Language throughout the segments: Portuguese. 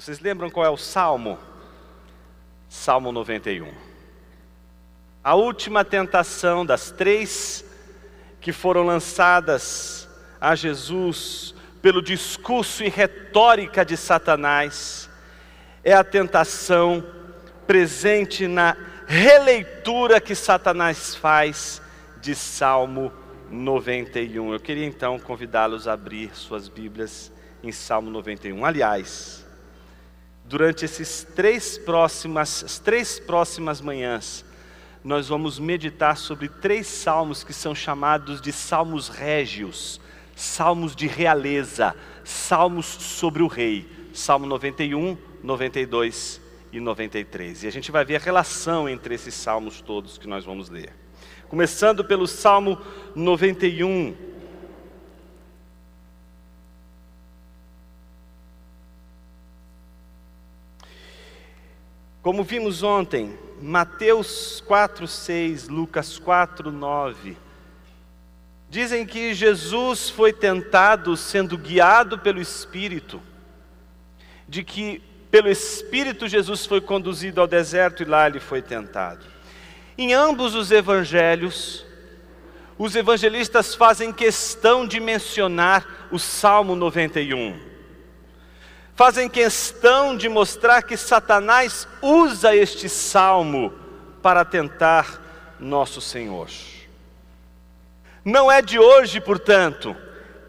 Vocês lembram qual é o salmo? Salmo 91. A última tentação das três que foram lançadas a Jesus pelo discurso e retórica de Satanás é a tentação presente na releitura que Satanás faz de Salmo 91. Eu queria então convidá-los a abrir suas Bíblias em Salmo 91. Aliás, durante esses três próximas, as três próximas manhãs, nós vamos meditar sobre três salmos que são chamados de salmos régios, salmos de realeza, salmos sobre o rei. Salmo 91, 92 e 93. E a gente vai ver a relação entre esses salmos todos que nós vamos ler. Começando pelo Salmo 91. Como vimos ontem, Mateus 4, 6, Lucas 4, 9, dizem que Jesus foi tentado sendo guiado pelo Espírito, de que pelo Espírito Jesus foi conduzido ao deserto e lá ele foi tentado. Em ambos os evangelhos, os evangelistas fazem questão de mencionar o Salmo 91 fazem questão de mostrar que Satanás usa este salmo para tentar nosso Senhor. Não é de hoje, portanto,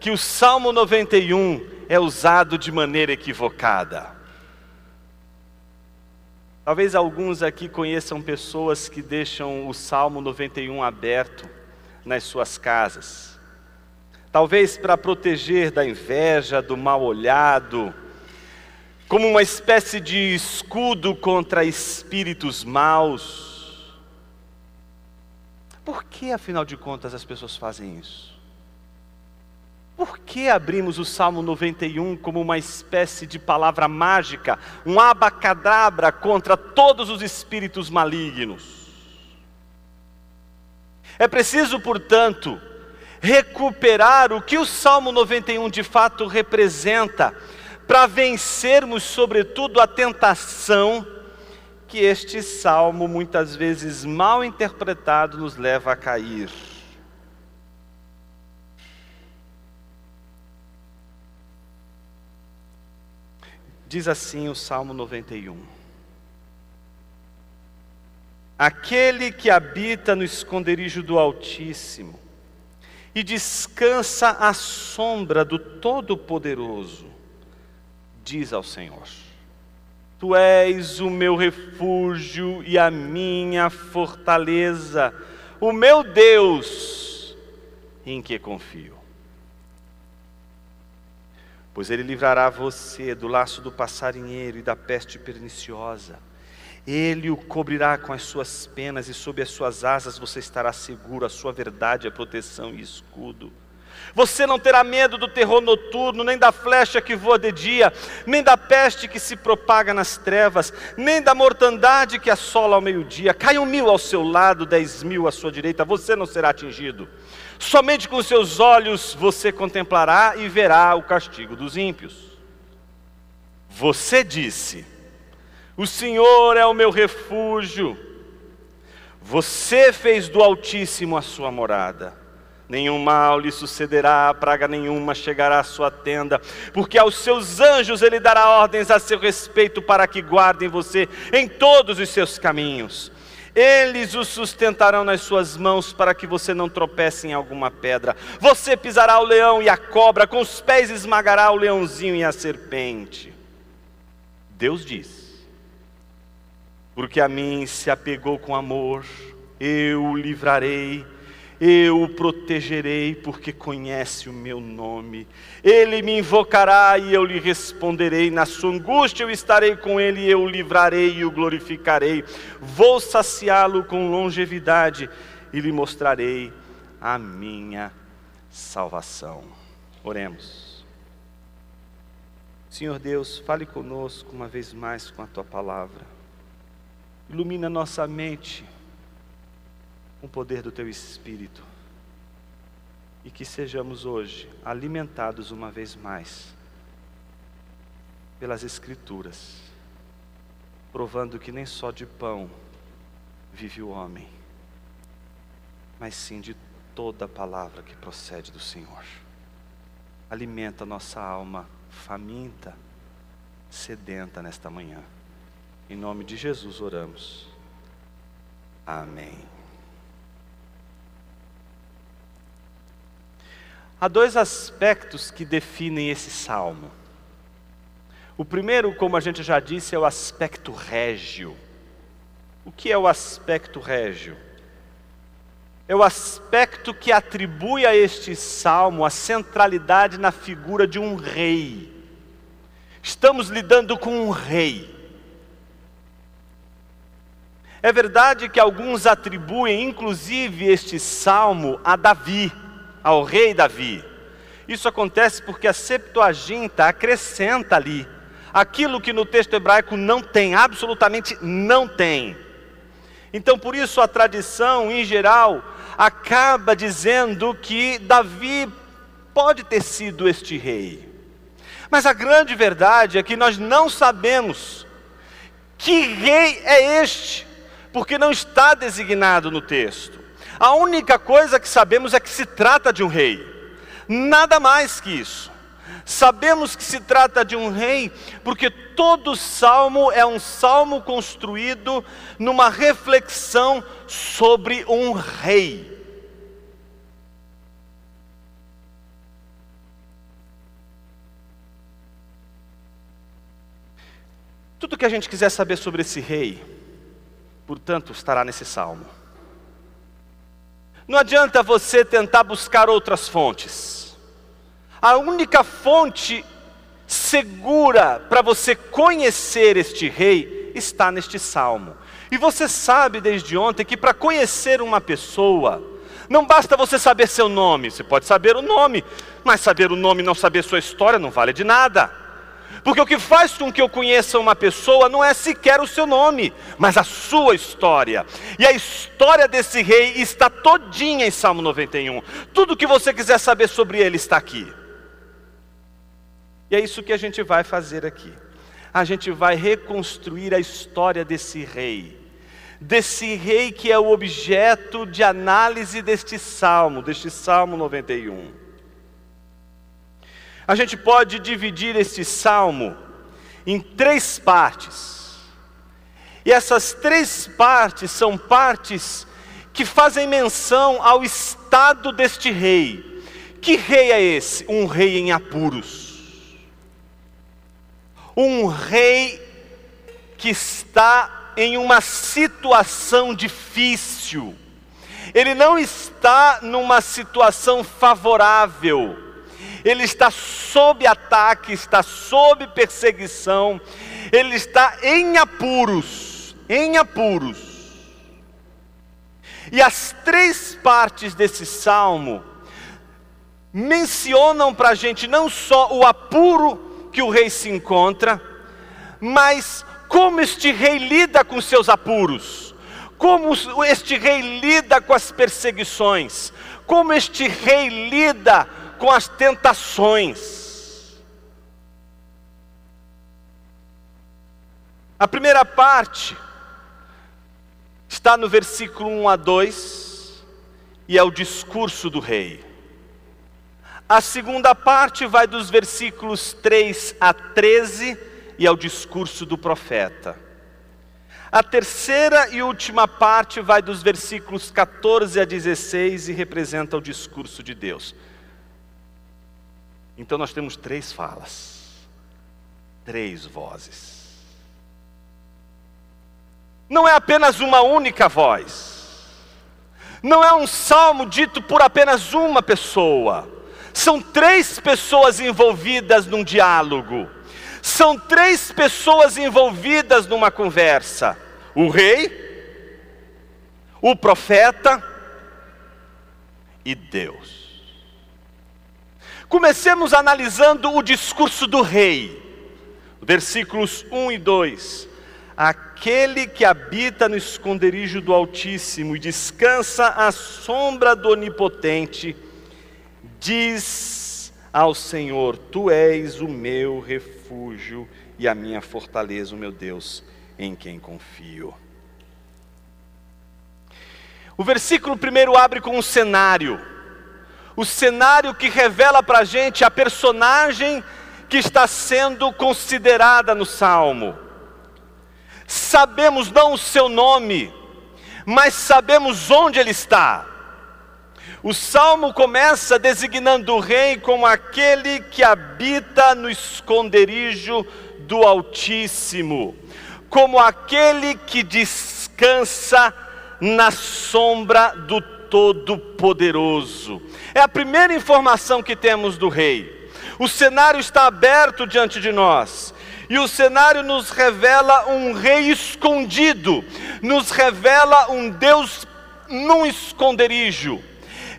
que o Salmo 91 é usado de maneira equivocada. Talvez alguns aqui conheçam pessoas que deixam o Salmo 91 aberto nas suas casas. Talvez para proteger da inveja, do mal olhado, como uma espécie de escudo contra espíritos maus. Por que, afinal de contas, as pessoas fazem isso? Por que abrimos o Salmo 91 como uma espécie de palavra mágica, um abacadabra contra todos os espíritos malignos? É preciso, portanto, recuperar o que o Salmo 91 de fato representa para vencermos, sobretudo, a tentação que este salmo, muitas vezes mal interpretado, nos leva a cair. Diz assim o Salmo 91. Aquele que habita no esconderijo do Altíssimo e descansa à sombra do Todo-Poderoso, diz ao Senhor: Tu és o meu refúgio e a minha fortaleza, o meu Deus, em que confio. Pois ele livrará você do laço do passarinheiro e da peste perniciosa. Ele o cobrirá com as suas penas e sob as suas asas você estará seguro, a sua verdade é proteção e escudo. Você não terá medo do terror noturno, nem da flecha que voa de dia, nem da peste que se propaga nas trevas, nem da mortandade que assola ao meio-dia. Caiam mil ao seu lado, dez mil à sua direita, você não será atingido. Somente com seus olhos você contemplará e verá o castigo dos ímpios. Você disse: O Senhor é o meu refúgio. Você fez do Altíssimo a sua morada nenhum mal lhe sucederá, praga nenhuma chegará à sua tenda, porque aos seus anjos ele dará ordens a seu respeito para que guardem você em todos os seus caminhos. Eles o sustentarão nas suas mãos para que você não tropece em alguma pedra. Você pisará o leão e a cobra, com os pés esmagará o leãozinho e a serpente. Deus diz: Porque a mim se apegou com amor, eu o livrarei eu o protegerei, porque conhece o meu nome. Ele me invocará e eu lhe responderei. Na sua angústia eu estarei com ele, e eu o livrarei e o glorificarei. Vou saciá-lo com longevidade e lhe mostrarei a minha salvação. Oremos. Senhor Deus, fale conosco uma vez mais com a tua palavra. Ilumina nossa mente com o poder do Teu Espírito. E que sejamos hoje alimentados uma vez mais pelas Escrituras, provando que nem só de pão vive o homem, mas sim de toda a palavra que procede do Senhor. Alimenta nossa alma faminta, sedenta nesta manhã. Em nome de Jesus oramos. Amém. Há dois aspectos que definem esse salmo. O primeiro, como a gente já disse, é o aspecto régio. O que é o aspecto régio? É o aspecto que atribui a este salmo a centralidade na figura de um rei. Estamos lidando com um rei. É verdade que alguns atribuem, inclusive, este salmo a Davi, ao rei Davi. Isso acontece porque a Septuaginta acrescenta ali aquilo que no texto hebraico não tem, absolutamente não tem. Então, por isso, a tradição, em geral, acaba dizendo que Davi pode ter sido este rei. Mas a grande verdade é que nós não sabemos que rei é este porque não está designado no texto. A única coisa que sabemos é que se trata de um rei, nada mais que isso. Sabemos que se trata de um rei, porque todo salmo é um salmo construído numa reflexão sobre um rei. Tudo que a gente quiser saber sobre esse rei, portanto, estará nesse salmo. Não adianta você tentar buscar outras fontes. A única fonte segura para você conhecer este rei está neste salmo. E você sabe desde ontem que para conhecer uma pessoa, não basta você saber seu nome, você pode saber o nome, mas saber o nome e não saber sua história não vale de nada. Porque o que faz com que eu conheça uma pessoa não é sequer o seu nome, mas a sua história. E a história desse rei está todinha em Salmo 91. Tudo que você quiser saber sobre ele está aqui. E é isso que a gente vai fazer aqui. A gente vai reconstruir a história desse rei. Desse rei que é o objeto de análise deste salmo, deste Salmo 91. A gente pode dividir este salmo em três partes. E essas três partes são partes que fazem menção ao estado deste rei. Que rei é esse? Um rei em apuros. Um rei que está em uma situação difícil. Ele não está numa situação favorável ele está sob ataque, está sob perseguição, ele está em apuros, em apuros. E as três partes desse salmo mencionam para a gente não só o apuro que o rei se encontra, mas como este rei lida com seus apuros, como este rei lida com as perseguições, como este rei lida com as tentações. A primeira parte está no versículo 1 a 2 e é o discurso do rei. A segunda parte vai dos versículos 3 a 13 e é o discurso do profeta. A terceira e última parte vai dos versículos 14 a 16 e representa o discurso de Deus. Então nós temos três falas, três vozes. Não é apenas uma única voz, não é um salmo dito por apenas uma pessoa, são três pessoas envolvidas num diálogo, são três pessoas envolvidas numa conversa: o rei, o profeta e Deus. Comecemos analisando o discurso do rei, versículos 1 e 2. Aquele que habita no esconderijo do Altíssimo e descansa à sombra do Onipotente, diz ao Senhor: Tu és o meu refúgio e a minha fortaleza, o meu Deus, em quem confio. O versículo primeiro abre com um cenário, o cenário que revela para a gente a personagem que está sendo considerada no salmo. Sabemos não o seu nome, mas sabemos onde ele está. O salmo começa designando o rei como aquele que habita no esconderijo do Altíssimo, como aquele que descansa na sombra do Todo-Poderoso. É a primeira informação que temos do rei. O cenário está aberto diante de nós. E o cenário nos revela um rei escondido, nos revela um Deus num esconderijo.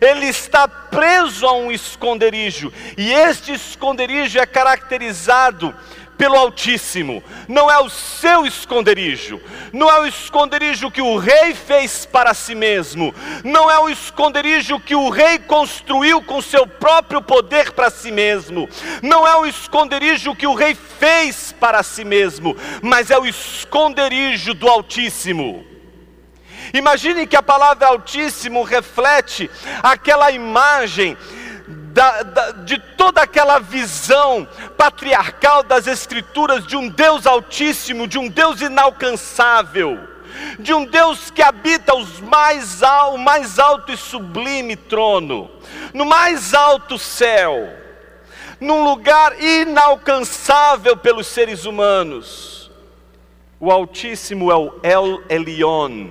Ele está preso a um esconderijo, e este esconderijo é caracterizado pelo Altíssimo, não é o seu esconderijo, não é o esconderijo que o rei fez para si mesmo, não é o esconderijo que o rei construiu com seu próprio poder para si mesmo, não é o esconderijo que o rei fez para si mesmo, mas é o esconderijo do Altíssimo. Imagine que a palavra Altíssimo reflete aquela imagem da, da, de toda aquela visão patriarcal das Escrituras de um Deus Altíssimo, de um Deus inalcançável, de um Deus que habita os mais, o mais alto e sublime trono, no mais alto céu, num lugar inalcançável pelos seres humanos. O Altíssimo é o El Elyon,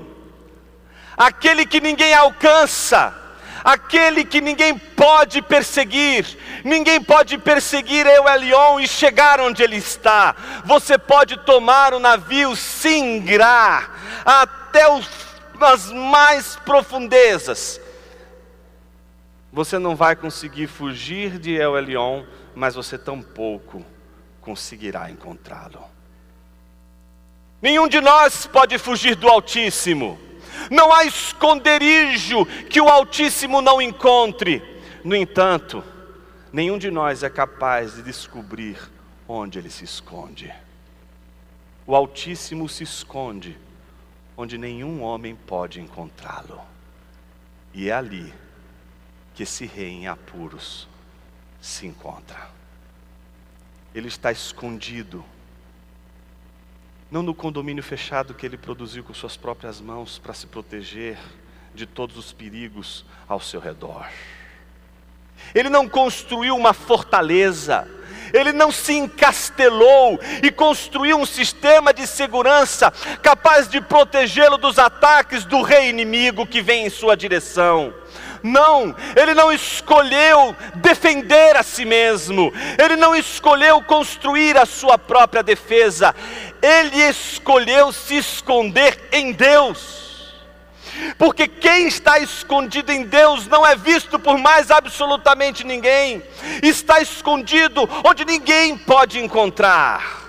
aquele que ninguém alcança aquele que ninguém pode perseguir, ninguém pode perseguir eu, Elion, e chegar onde ele está. Você pode tomar o navio Singra até os, as mais profundezas. Você não vai conseguir fugir de El Elion, mas você tampouco conseguirá encontrá-lo. Nenhum de nós pode fugir do Altíssimo não há esconderijo que o Altíssimo não encontre. No entanto, nenhum de nós é capaz de descobrir onde ele se esconde. O Altíssimo se esconde onde nenhum homem pode encontrá-lo. E é ali que esse rei em apuros se encontra. Ele está escondido não no condomínio fechado que ele produziu com suas próprias mãos para se proteger de todos os perigos ao seu redor. Ele não construiu uma fortaleza, ele não se encastelou e construiu um sistema de segurança capaz de protegê-lo dos ataques do rei inimigo que vem em sua direção. Não, ele não escolheu defender a si mesmo, ele não escolheu construir a sua própria defesa, ele escolheu se esconder em Deus. Porque quem está escondido em Deus não é visto por mais absolutamente ninguém, está escondido onde ninguém pode encontrar.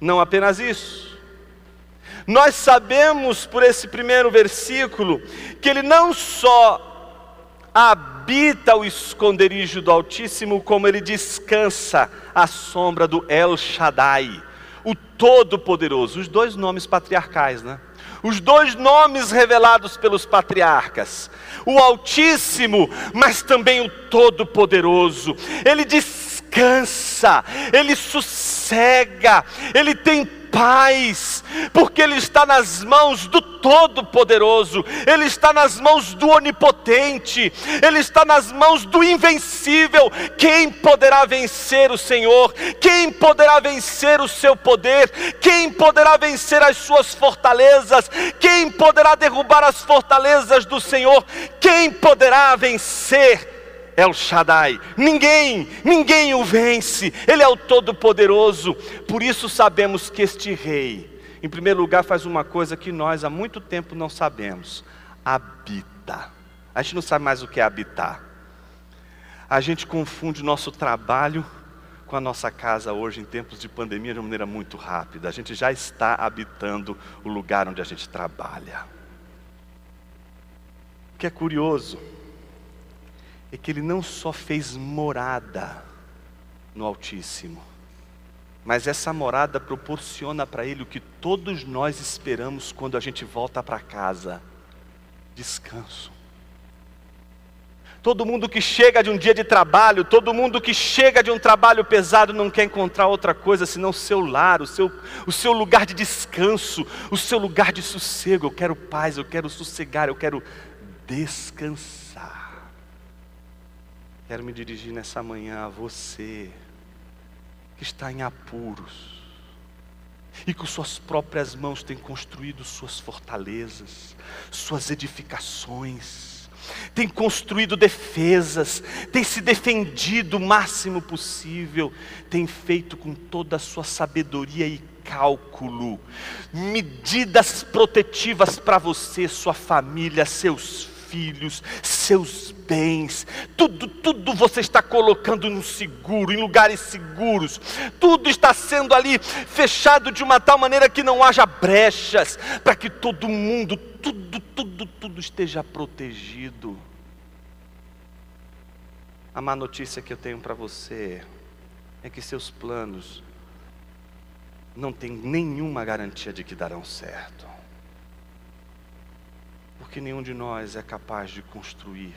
Não apenas isso, nós sabemos por esse primeiro versículo que ele não só habita o esconderijo do Altíssimo, como ele descansa à sombra do El Shaddai, o Todo-Poderoso. Os dois nomes patriarcais, né? Os dois nomes revelados pelos patriarcas, o Altíssimo, mas também o Todo-Poderoso. Ele descansa, ele sossega, ele tem paz, porque Ele está nas mãos do Todo-Poderoso, Ele está nas mãos do Onipotente, Ele está nas mãos do Invencível. Quem poderá vencer o Senhor? Quem poderá vencer o seu poder? Quem poderá vencer as suas fortalezas? Quem poderá derrubar as fortalezas do Senhor? Quem poderá vencer? El Shaddai. Ninguém, ninguém o vence. Ele é o Todo-Poderoso. Por isso sabemos que este rei, em primeiro lugar, faz uma coisa que nós há muito tempo não sabemos: habita. A gente não sabe mais o que é habitar. A gente confunde o nosso trabalho com a nossa casa hoje, em tempos de pandemia, de uma maneira muito rápida. A gente já está habitando o lugar onde a gente trabalha. O que é curioso é que ele não só fez morada no Altíssimo. Mas essa morada proporciona para ele o que todos nós esperamos quando a gente volta para casa: descanso. Todo mundo que chega de um dia de trabalho, todo mundo que chega de um trabalho pesado não quer encontrar outra coisa senão o seu lar, o seu, o seu lugar de descanso, o seu lugar de sossego. Eu quero paz, eu quero sossegar, eu quero descansar. Quero me dirigir nessa manhã a você que está em apuros e com suas próprias mãos tem construído suas fortalezas, suas edificações tem construído defesas, tem se defendido o máximo possível, tem feito com toda a sua sabedoria e cálculo medidas protetivas para você, sua família, seus filhos, seus bens, tudo, tudo você está colocando no seguro, em lugares seguros, tudo está sendo ali fechado de uma tal maneira que não haja brechas, para que todo mundo, tudo, tudo, tudo esteja protegido. A má notícia que eu tenho para você é que seus planos não têm nenhuma garantia de que darão certo. Porque nenhum de nós é capaz de construir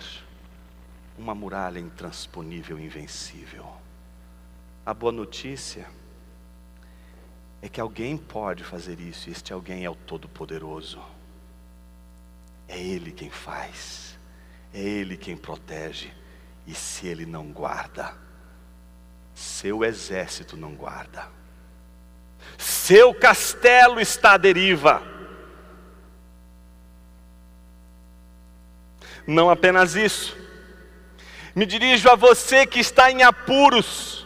uma muralha intransponível invencível. A boa notícia é que alguém pode fazer isso, e este alguém é o Todo-Poderoso. É Ele quem faz, é Ele quem protege, e se Ele não guarda, seu exército não guarda, seu castelo está à deriva. Não apenas isso, me dirijo a você que está em apuros,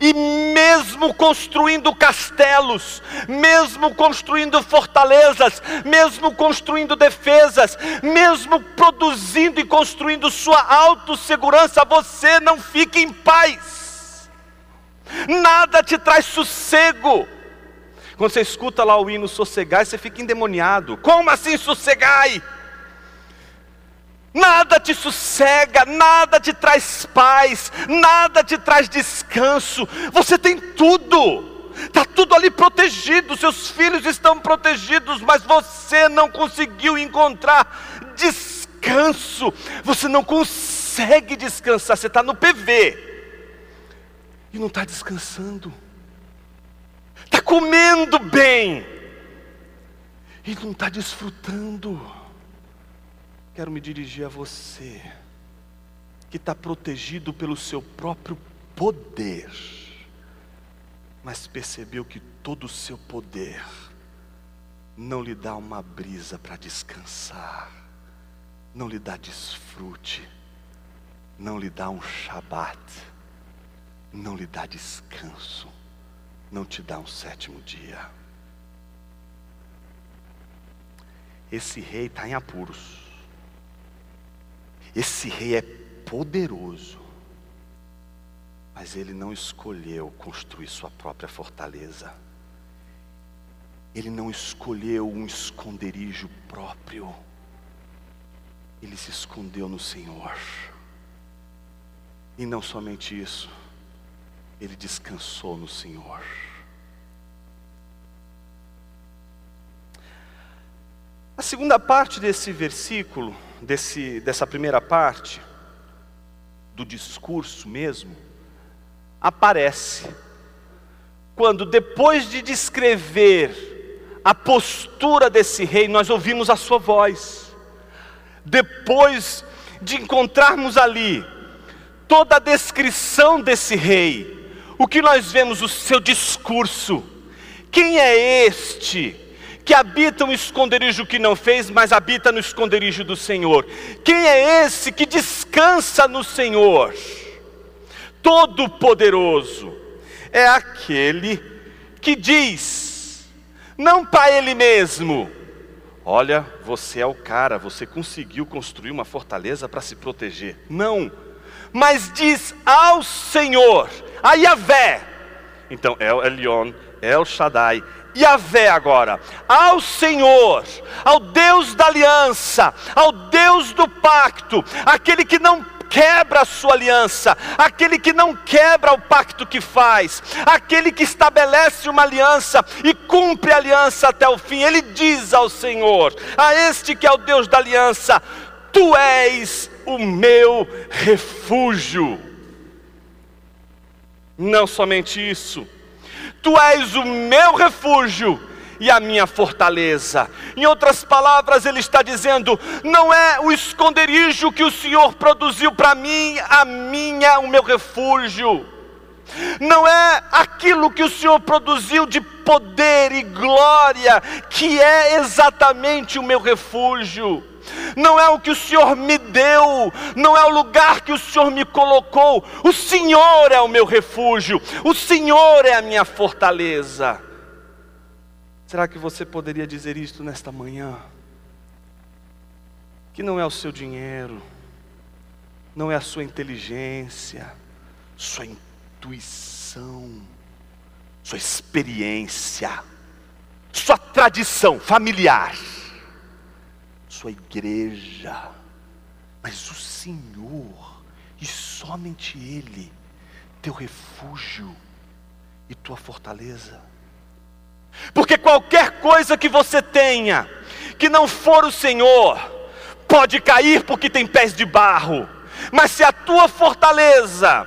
e mesmo construindo castelos, mesmo construindo fortalezas, mesmo construindo defesas, mesmo produzindo e construindo sua autossegurança, você não fica em paz, nada te traz sossego. Quando você escuta lá o hino sossegai, você fica endemoniado. Como assim sossegai? Nada te sossega, nada te traz paz, nada te traz descanso. Você tem tudo, está tudo ali protegido, seus filhos estão protegidos, mas você não conseguiu encontrar descanso. Você não consegue descansar, você está no PV e não está descansando, está comendo bem e não está desfrutando. Quero me dirigir a você, que está protegido pelo seu próprio poder, mas percebeu que todo o seu poder não lhe dá uma brisa para descansar, não lhe dá desfrute, não lhe dá um shabat, não lhe dá descanso, não te dá um sétimo dia. Esse rei está em apuros. Esse rei é poderoso, mas ele não escolheu construir sua própria fortaleza. Ele não escolheu um esconderijo próprio. Ele se escondeu no Senhor. E não somente isso, ele descansou no Senhor. A segunda parte desse versículo, desse, dessa primeira parte, do discurso mesmo, aparece quando, depois de descrever a postura desse rei, nós ouvimos a sua voz. Depois de encontrarmos ali toda a descrição desse rei, o que nós vemos? O seu discurso. Quem é este que habita um esconderijo que não fez, mas habita no esconderijo do Senhor. Quem é esse que descansa no Senhor? Todo-Poderoso é aquele que diz, não para ele mesmo, olha, você é o cara, você conseguiu construir uma fortaleza para se proteger. Não, mas diz ao Senhor, a Yahvé. Então, o Elion, o Shaddai, Yahvé agora, ao Senhor, ao Deus da aliança, ao Deus do pacto, aquele que não quebra a sua aliança, aquele que não quebra o pacto que faz, aquele que estabelece uma aliança e cumpre a aliança até o fim. Ele diz ao Senhor, a este que é o Deus da aliança: Tu és o meu refúgio. Não somente isso, Tu és o meu refúgio e a minha fortaleza. Em outras palavras, ele está dizendo: não é o esconderijo que o Senhor produziu para mim, a minha, o meu refúgio. Não é aquilo que o Senhor produziu de poder e glória que é exatamente o meu refúgio não é o que o Senhor me deu, não é o lugar que o Senhor me colocou. O Senhor é o meu refúgio, o Senhor é a minha fortaleza. Será que você poderia dizer isto nesta manhã? Que não é o seu dinheiro, não é a sua inteligência, sua intuição, sua experiência, sua tradição familiar, sua igreja, mas o Senhor, e somente Ele, teu refúgio e tua fortaleza. Porque qualquer coisa que você tenha, que não for o Senhor, pode cair porque tem pés de barro, mas se a tua fortaleza,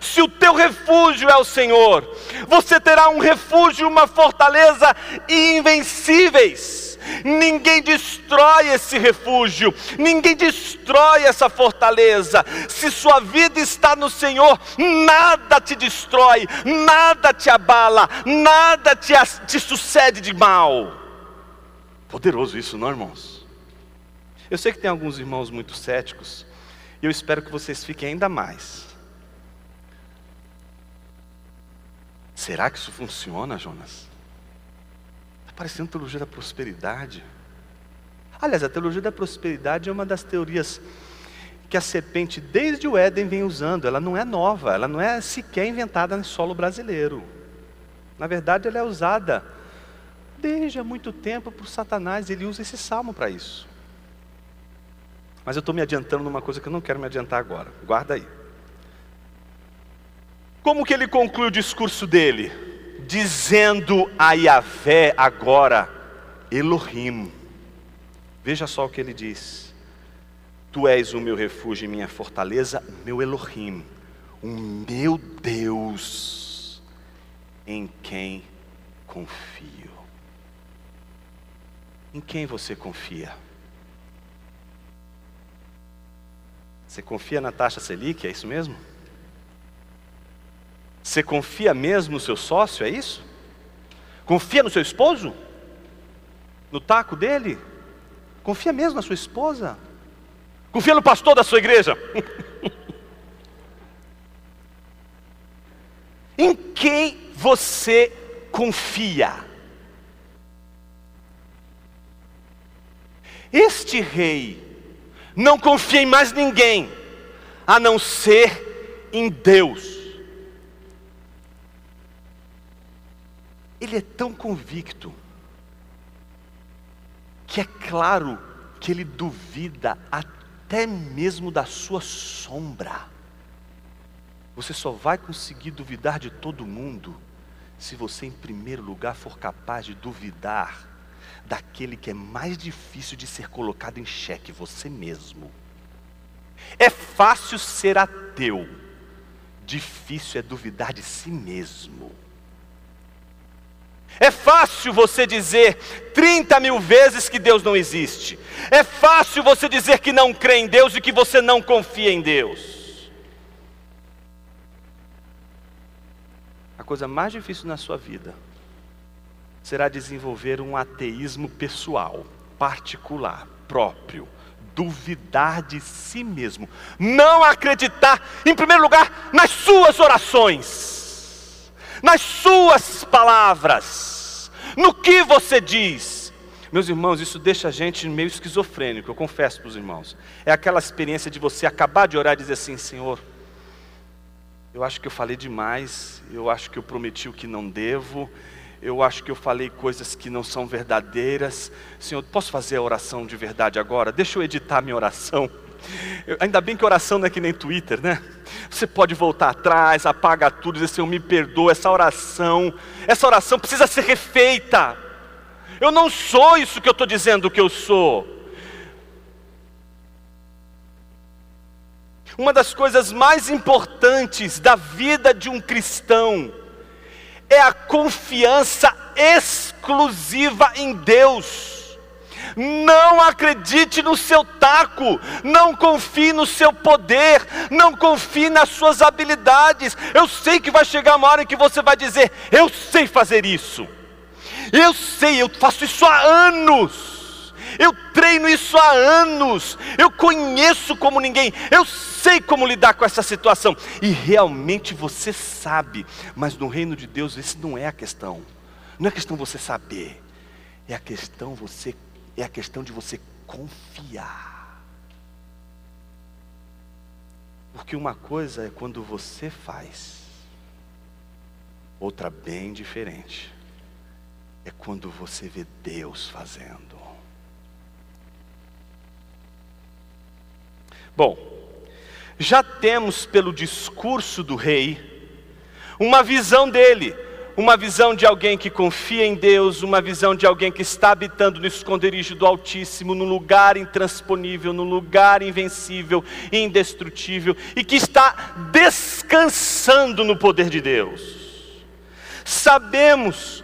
se o teu refúgio é o Senhor, você terá um refúgio, uma fortaleza invencíveis. Ninguém destrói esse refúgio, ninguém destrói essa fortaleza. Se sua vida está no Senhor, nada te destrói, nada te abala, nada te, te sucede de mal. Poderoso isso, não, irmãos? Eu sei que tem alguns irmãos muito céticos, e eu espero que vocês fiquem ainda mais. Será que isso funciona, Jonas? Parecendo teologia da prosperidade. Aliás, a teologia da prosperidade é uma das teorias que a serpente, desde o Éden, vem usando. Ela não é nova, ela não é sequer inventada em solo brasileiro. Na verdade, ela é usada desde há muito tempo por Satanás, ele usa esse salmo para isso. Mas eu estou me adiantando numa coisa que eu não quero me adiantar agora, guarda aí. Como que ele conclui o discurso dele? Dizendo a Yahvé agora, Elohim. Veja só o que ele diz: Tu és o meu refúgio e minha fortaleza, meu Elohim, o meu Deus, em quem confio. Em quem você confia? Você confia na taxa Selic, é isso mesmo? Você confia mesmo no seu sócio, é isso? Confia no seu esposo? No taco dele? Confia mesmo na sua esposa? Confia no pastor da sua igreja? em quem você confia? Este rei não confia em mais ninguém a não ser em Deus. Ele é tão convicto que é claro que ele duvida até mesmo da sua sombra. Você só vai conseguir duvidar de todo mundo se você, em primeiro lugar, for capaz de duvidar daquele que é mais difícil de ser colocado em xeque, você mesmo. É fácil ser ateu, difícil é duvidar de si mesmo. É fácil você dizer 30 mil vezes que Deus não existe. É fácil você dizer que não crê em Deus e que você não confia em Deus. A coisa mais difícil na sua vida será desenvolver um ateísmo pessoal, particular, próprio. Duvidar de si mesmo, não acreditar, em primeiro lugar, nas suas orações nas suas palavras, no que você diz. Meus irmãos, isso deixa a gente meio esquizofrênico, eu confesso para os irmãos. É aquela experiência de você acabar de orar e dizer assim: Senhor, eu acho que eu falei demais, eu acho que eu prometi o que não devo, eu acho que eu falei coisas que não são verdadeiras. Senhor, posso fazer a oração de verdade agora? Deixa eu editar minha oração. Ainda bem que oração não é que nem Twitter, né? Você pode voltar atrás, apaga tudo, dizer Senhor, me perdoa. Essa oração, essa oração precisa ser refeita. Eu não sou isso que eu estou dizendo que eu sou. Uma das coisas mais importantes da vida de um cristão é a confiança exclusiva em Deus. Não acredite no seu taco, não confie no seu poder, não confie nas suas habilidades. Eu sei que vai chegar uma hora em que você vai dizer: Eu sei fazer isso, eu sei, eu faço isso há anos, eu treino isso há anos, eu conheço como ninguém, eu sei como lidar com essa situação, e realmente você sabe, mas no reino de Deus, esse não é a questão, não é questão você saber, é a questão você é a questão de você confiar. Porque uma coisa é quando você faz, outra bem diferente é quando você vê Deus fazendo. Bom, já temos pelo discurso do rei uma visão dele uma visão de alguém que confia em Deus, uma visão de alguém que está habitando no esconderijo do Altíssimo, no lugar intransponível, no lugar invencível, indestrutível e que está descansando no poder de Deus. Sabemos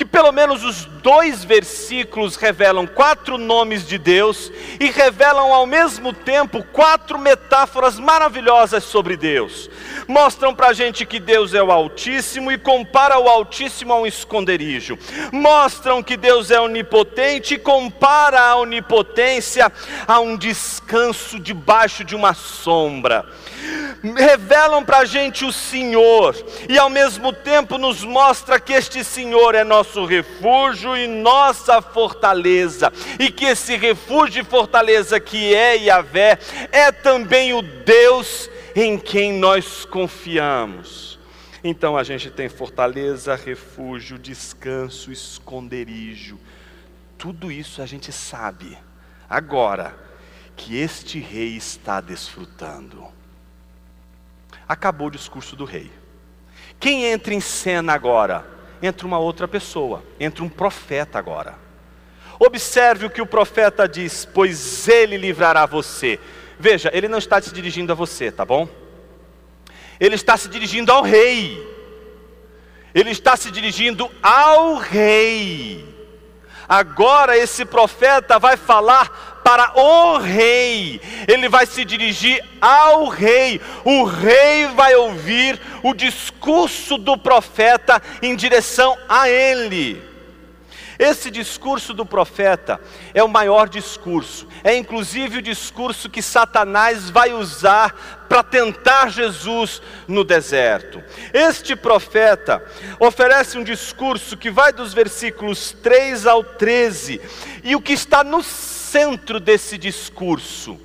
que pelo menos os dois versículos revelam quatro nomes de Deus e revelam ao mesmo tempo quatro metáforas maravilhosas sobre Deus. Mostram para a gente que Deus é o Altíssimo e compara o Altíssimo a um esconderijo. Mostram que Deus é onipotente e compara a onipotência a um descanso debaixo de uma sombra revelam para a gente o Senhor, e ao mesmo tempo nos mostra que este Senhor é nosso refúgio e nossa fortaleza, e que esse refúgio e fortaleza que é Yahvé é também o Deus em quem nós confiamos. Então a gente tem fortaleza, refúgio, descanso, esconderijo. Tudo isso a gente sabe agora que este rei está desfrutando acabou o discurso do rei. Quem entra em cena agora? Entra uma outra pessoa, entra um profeta agora. Observe o que o profeta diz: Pois ele livrará você. Veja, ele não está se dirigindo a você, tá bom? Ele está se dirigindo ao rei. Ele está se dirigindo ao rei. Agora esse profeta vai falar para o rei, ele vai se dirigir ao rei, o rei vai ouvir o discurso do profeta em direção a ele. Esse discurso do profeta é o maior discurso, é inclusive o discurso que Satanás vai usar para tentar Jesus no deserto. Este profeta oferece um discurso que vai dos versículos 3 ao 13, e o que está no centro desse discurso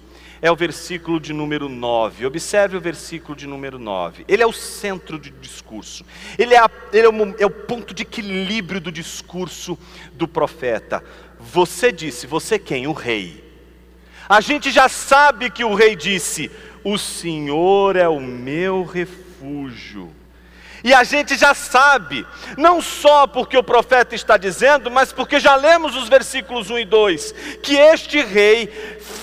é o versículo de número 9. Observe o versículo de número 9. Ele é o centro do discurso. Ele, é, a, ele é, o, é o ponto de equilíbrio do discurso do profeta. Você disse, você quem? O rei. A gente já sabe que o rei disse: O Senhor é o meu refúgio e a gente já sabe, não só porque o profeta está dizendo, mas porque já lemos os versículos 1 e 2, que este rei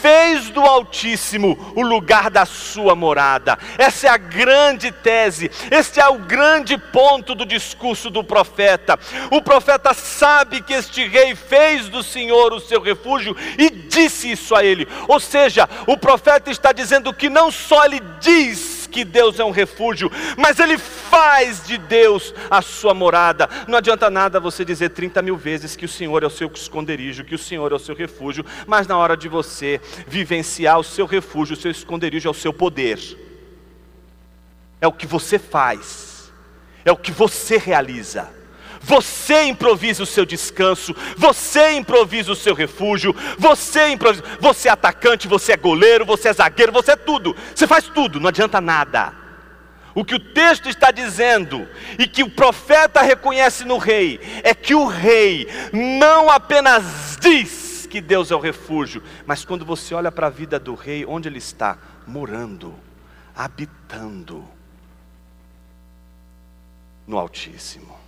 fez do Altíssimo o lugar da sua morada. Essa é a grande tese, este é o grande ponto do discurso do profeta. O profeta sabe que este rei fez do Senhor o seu refúgio e disse isso a ele. Ou seja, o profeta está dizendo que não só ele diz, que Deus é um refúgio, mas Ele faz de Deus a sua morada. Não adianta nada você dizer 30 mil vezes que o Senhor é o seu esconderijo, que o Senhor é o seu refúgio, mas na hora de você vivenciar o seu refúgio, o seu esconderijo é o seu poder, é o que você faz, é o que você realiza. Você improvisa o seu descanso, você improvisa o seu refúgio, você improvisa, você é atacante, você é goleiro, você é zagueiro, você é tudo. Você faz tudo, não adianta nada. O que o texto está dizendo e que o profeta reconhece no rei é que o rei não apenas diz que Deus é o refúgio, mas quando você olha para a vida do rei, onde ele está? Morando, habitando no Altíssimo.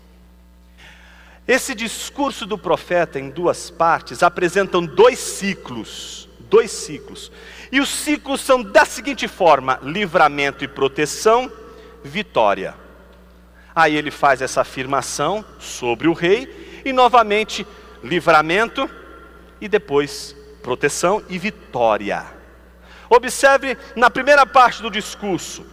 Esse discurso do profeta, em duas partes, apresentam dois ciclos. Dois ciclos. E os ciclos são da seguinte forma: livramento e proteção, vitória. Aí ele faz essa afirmação sobre o rei, e novamente, livramento e depois proteção e vitória. Observe na primeira parte do discurso: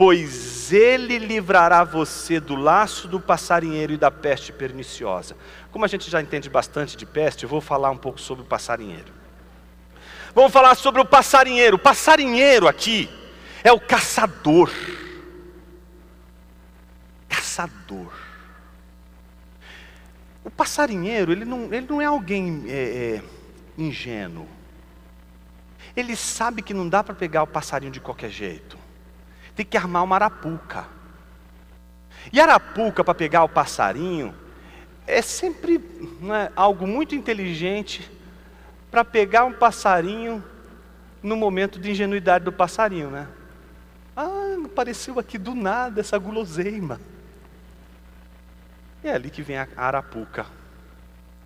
pois ele livrará você do laço do passarinheiro e da peste perniciosa. Como a gente já entende bastante de peste, eu vou falar um pouco sobre o passarinheiro. Vamos falar sobre o passarinheiro. O passarinheiro aqui é o caçador. Caçador. O passarinheiro, ele não, ele não é alguém é, é, ingênuo. Ele sabe que não dá para pegar o passarinho de qualquer jeito tem que armar uma arapuca. E arapuca para pegar o passarinho é sempre é, algo muito inteligente para pegar um passarinho no momento de ingenuidade do passarinho, né? Ah, apareceu aqui do nada essa guloseima. E é ali que vem a arapuca.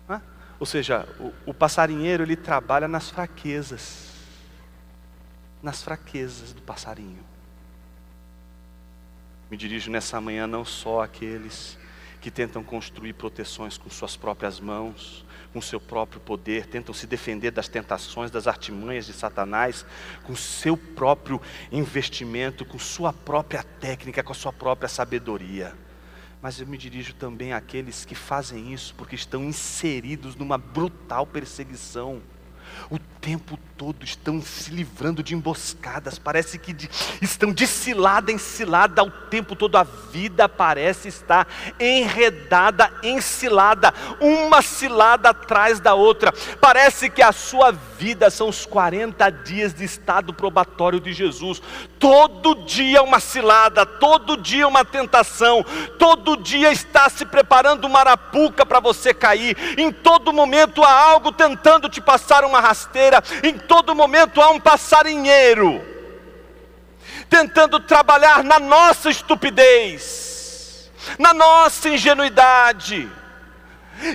Né? Ou seja, o, o passarinheiro ele trabalha nas fraquezas, nas fraquezas do passarinho. Me dirijo nessa manhã não só àqueles que tentam construir proteções com suas próprias mãos, com seu próprio poder, tentam se defender das tentações, das artimanhas de Satanás, com seu próprio investimento, com sua própria técnica, com a sua própria sabedoria. Mas eu me dirijo também àqueles que fazem isso porque estão inseridos numa brutal perseguição o tempo todo estão se livrando de emboscadas, parece que de, estão de cilada em cilada o tempo todo, a vida parece estar enredada, encilada, uma cilada atrás da outra, parece que a sua vida são os 40 dias de estado probatório de Jesus, todo dia uma cilada, todo dia uma tentação, todo dia está se preparando uma arapuca para você cair, em todo momento há algo tentando te passar uma rasteira, em todo momento há um passarinheiro tentando trabalhar na nossa estupidez, na nossa ingenuidade,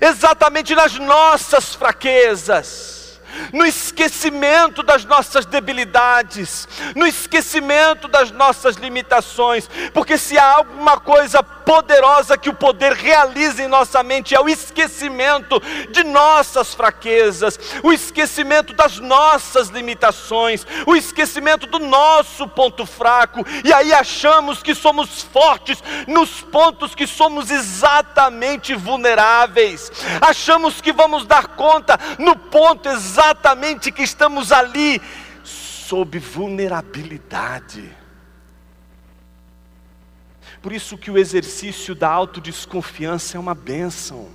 exatamente nas nossas fraquezas no esquecimento das nossas debilidades, no esquecimento das nossas limitações, porque se há alguma coisa poderosa que o poder realiza em nossa mente é o esquecimento de nossas fraquezas, o esquecimento das nossas limitações, o esquecimento do nosso ponto fraco, e aí achamos que somos fortes nos pontos que somos exatamente vulneráveis, achamos que vamos dar conta no ponto exatamente que estamos ali sob vulnerabilidade. Por isso que o exercício da autodesconfiança é uma bênção.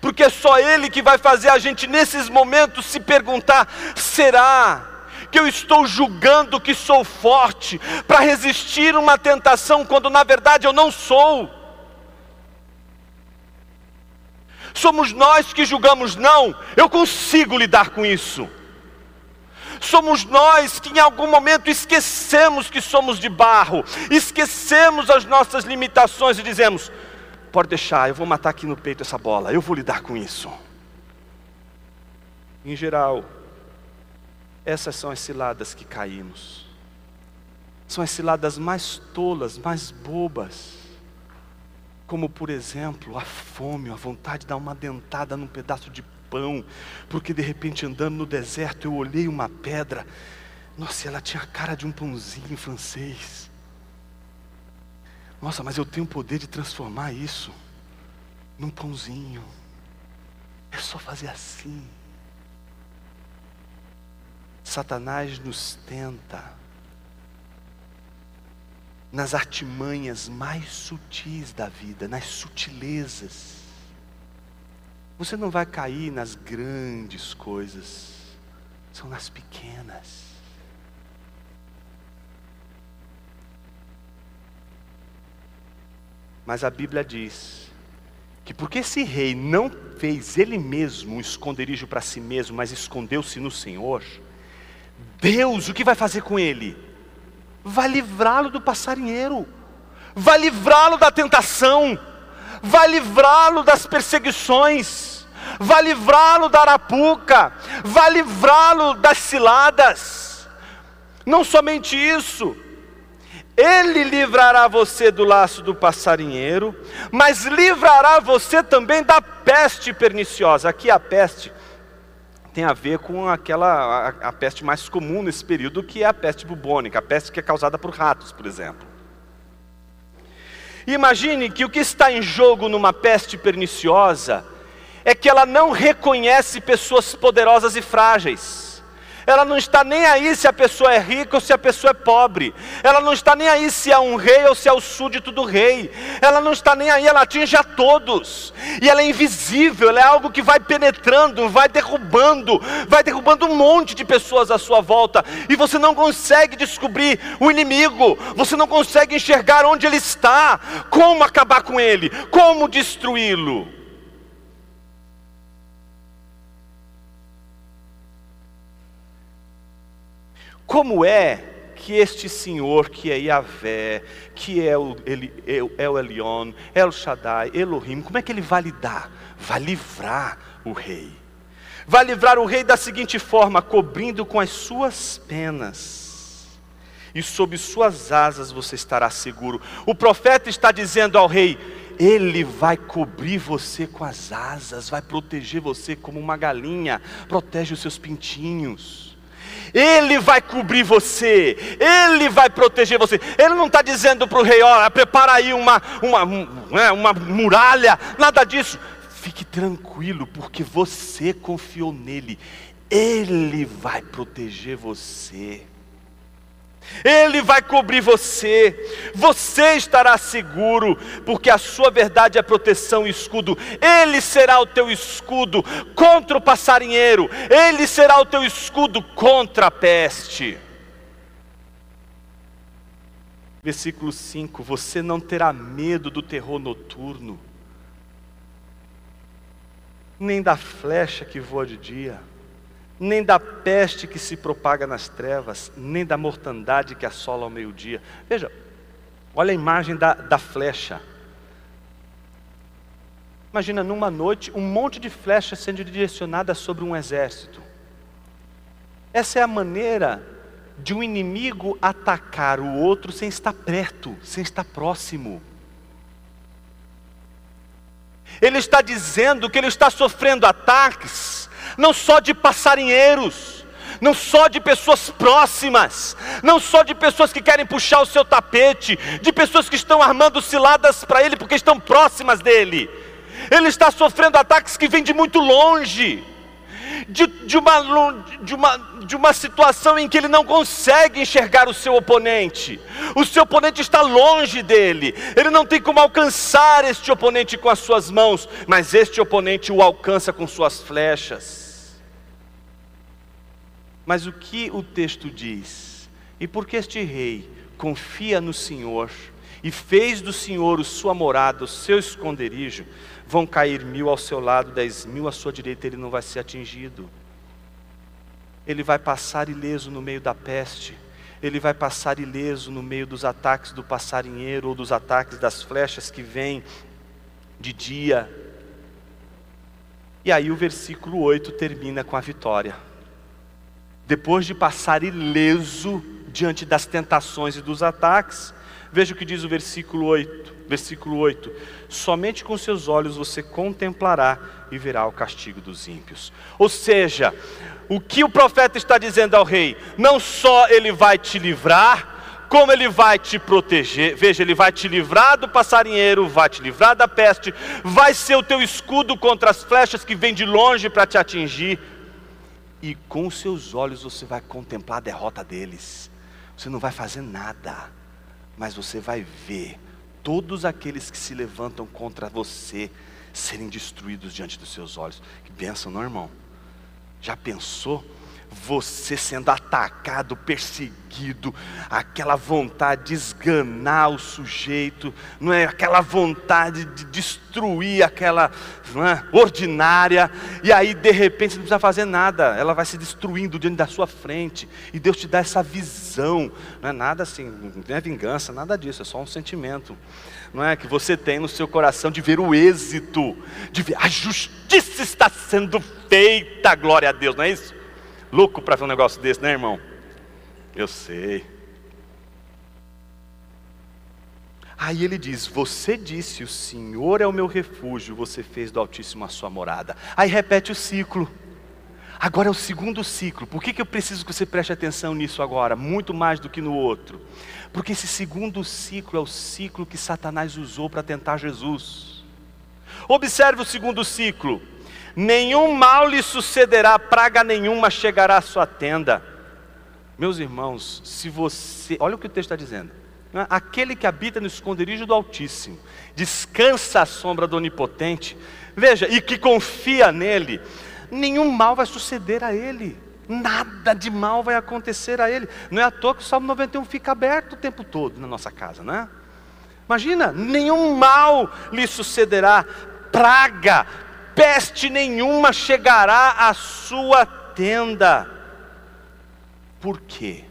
Porque é só Ele que vai fazer a gente nesses momentos se perguntar: será que eu estou julgando que sou forte para resistir uma tentação quando na verdade eu não sou? Somos nós que julgamos, não, eu consigo lidar com isso. Somos nós que em algum momento esquecemos que somos de barro, esquecemos as nossas limitações e dizemos: pode deixar, eu vou matar aqui no peito essa bola, eu vou lidar com isso. Em geral, essas são as ciladas que caímos, são as ciladas mais tolas, mais bobas como por exemplo a fome, a vontade de dar uma dentada num pedaço de pão, porque de repente andando no deserto eu olhei uma pedra, nossa, ela tinha a cara de um pãozinho francês. Nossa, mas eu tenho o poder de transformar isso num pãozinho. É só fazer assim. Satanás nos tenta nas artimanhas mais sutis da vida, nas sutilezas. Você não vai cair nas grandes coisas, são nas pequenas. Mas a Bíblia diz que porque esse rei não fez ele mesmo um esconderijo para si mesmo, mas escondeu-se no Senhor, Deus o que vai fazer com ele? Vai livrá-lo do passarinheiro, vai livrá-lo da tentação, vai livrá-lo das perseguições, vai livrá-lo da arapuca, vai livrá-lo das ciladas. Não somente isso, ele livrará você do laço do passarinheiro, mas livrará você também da peste perniciosa. Aqui a peste tem a ver com aquela a, a, peste mais comum nesse período, que é a peste bubônica, a peste que é causada por ratos, por exemplo. Imagine que o que está em jogo numa peste perniciosa é que ela não reconhece pessoas poderosas e frágeis. Ela não está nem aí se a pessoa é rica ou se a pessoa é pobre. Ela não está nem aí se é um rei ou se é o súdito do rei. Ela não está nem aí, ela atinge a todos. E ela é invisível, ela é algo que vai penetrando, vai derrubando, vai derrubando um monte de pessoas à sua volta. E você não consegue descobrir o inimigo, você não consegue enxergar onde ele está, como acabar com ele, como destruí-lo. Como é que este Senhor, que é Yahvé, que é o, ele, é, o Elion, El Shaddai, Elohim, como é que ele vai lidar? Vai livrar o rei. Vai livrar o rei da seguinte forma: cobrindo com as suas penas, e sob suas asas você estará seguro. O profeta está dizendo ao rei: ele vai cobrir você com as asas, vai proteger você como uma galinha, protege os seus pintinhos. Ele vai cobrir você, Ele vai proteger você. Ele não está dizendo para o rei: olha, prepara aí uma, uma, né, uma muralha, nada disso. Fique tranquilo, porque você confiou nele, Ele vai proteger você. Ele vai cobrir você, você estará seguro, porque a sua verdade é proteção e escudo. Ele será o teu escudo contra o passarinheiro, ele será o teu escudo contra a peste. Versículo 5: Você não terá medo do terror noturno, nem da flecha que voa de dia nem da peste que se propaga nas trevas, nem da mortandade que assola ao meio-dia. Veja, olha a imagem da, da flecha. Imagina numa noite um monte de flechas sendo direcionadas sobre um exército. Essa é a maneira de um inimigo atacar o outro sem estar perto, sem estar próximo. Ele está dizendo que ele está sofrendo ataques não só de passarinheiros, não só de pessoas próximas, não só de pessoas que querem puxar o seu tapete, de pessoas que estão armando ciladas para ele porque estão próximas dele. Ele está sofrendo ataques que vêm de muito longe, de, de, uma, de, uma, de uma situação em que ele não consegue enxergar o seu oponente, o seu oponente está longe dele, ele não tem como alcançar este oponente com as suas mãos, mas este oponente o alcança com suas flechas. Mas o que o texto diz? E porque este rei confia no Senhor e fez do Senhor sua morada, o seu esconderijo, vão cair mil ao seu lado, dez mil à sua direita, ele não vai ser atingido. Ele vai passar ileso no meio da peste, ele vai passar ileso no meio dos ataques do passarinheiro ou dos ataques das flechas que vêm de dia. E aí o versículo 8 termina com a vitória depois de passar ileso diante das tentações e dos ataques, veja o que diz o versículo 8. Versículo 8: Somente com seus olhos você contemplará e verá o castigo dos ímpios. Ou seja, o que o profeta está dizendo ao rei, não só ele vai te livrar, como ele vai te proteger. Veja, ele vai te livrar do passarinheiro, vai te livrar da peste, vai ser o teu escudo contra as flechas que vêm de longe para te atingir e com os seus olhos você vai contemplar a derrota deles. Você não vai fazer nada, mas você vai ver todos aqueles que se levantam contra você serem destruídos diante dos seus olhos. Que bênção, não, irmão? Já pensou? Você sendo atacado, perseguido, aquela vontade de esganar o sujeito, não é? Aquela vontade de destruir aquela é, ordinária, e aí de repente você não precisa fazer nada, ela vai se destruindo diante da sua frente, e Deus te dá essa visão, não é nada assim, não é vingança, nada disso, é só um sentimento, não é? Que você tem no seu coração de ver o êxito, de ver a justiça está sendo feita, glória a Deus, não é isso? Louco para ver um negócio desse, né, irmão? Eu sei. Aí ele diz: Você disse, o Senhor é o meu refúgio, você fez do Altíssimo a sua morada. Aí repete o ciclo. Agora é o segundo ciclo. Por que, que eu preciso que você preste atenção nisso agora? Muito mais do que no outro. Porque esse segundo ciclo é o ciclo que Satanás usou para tentar Jesus. Observe o segundo ciclo nenhum mal lhe sucederá, praga nenhuma chegará à sua tenda. Meus irmãos, se você, olha o que o texto está dizendo. Né? Aquele que habita no esconderijo do Altíssimo, descansa à sombra do Onipotente, veja, e que confia nele, nenhum mal vai suceder a ele, nada de mal vai acontecer a ele. Não é à toa que o Salmo 91 fica aberto o tempo todo na nossa casa, não é? Imagina, nenhum mal lhe sucederá, praga, peste nenhuma chegará à sua tenda. Por quê?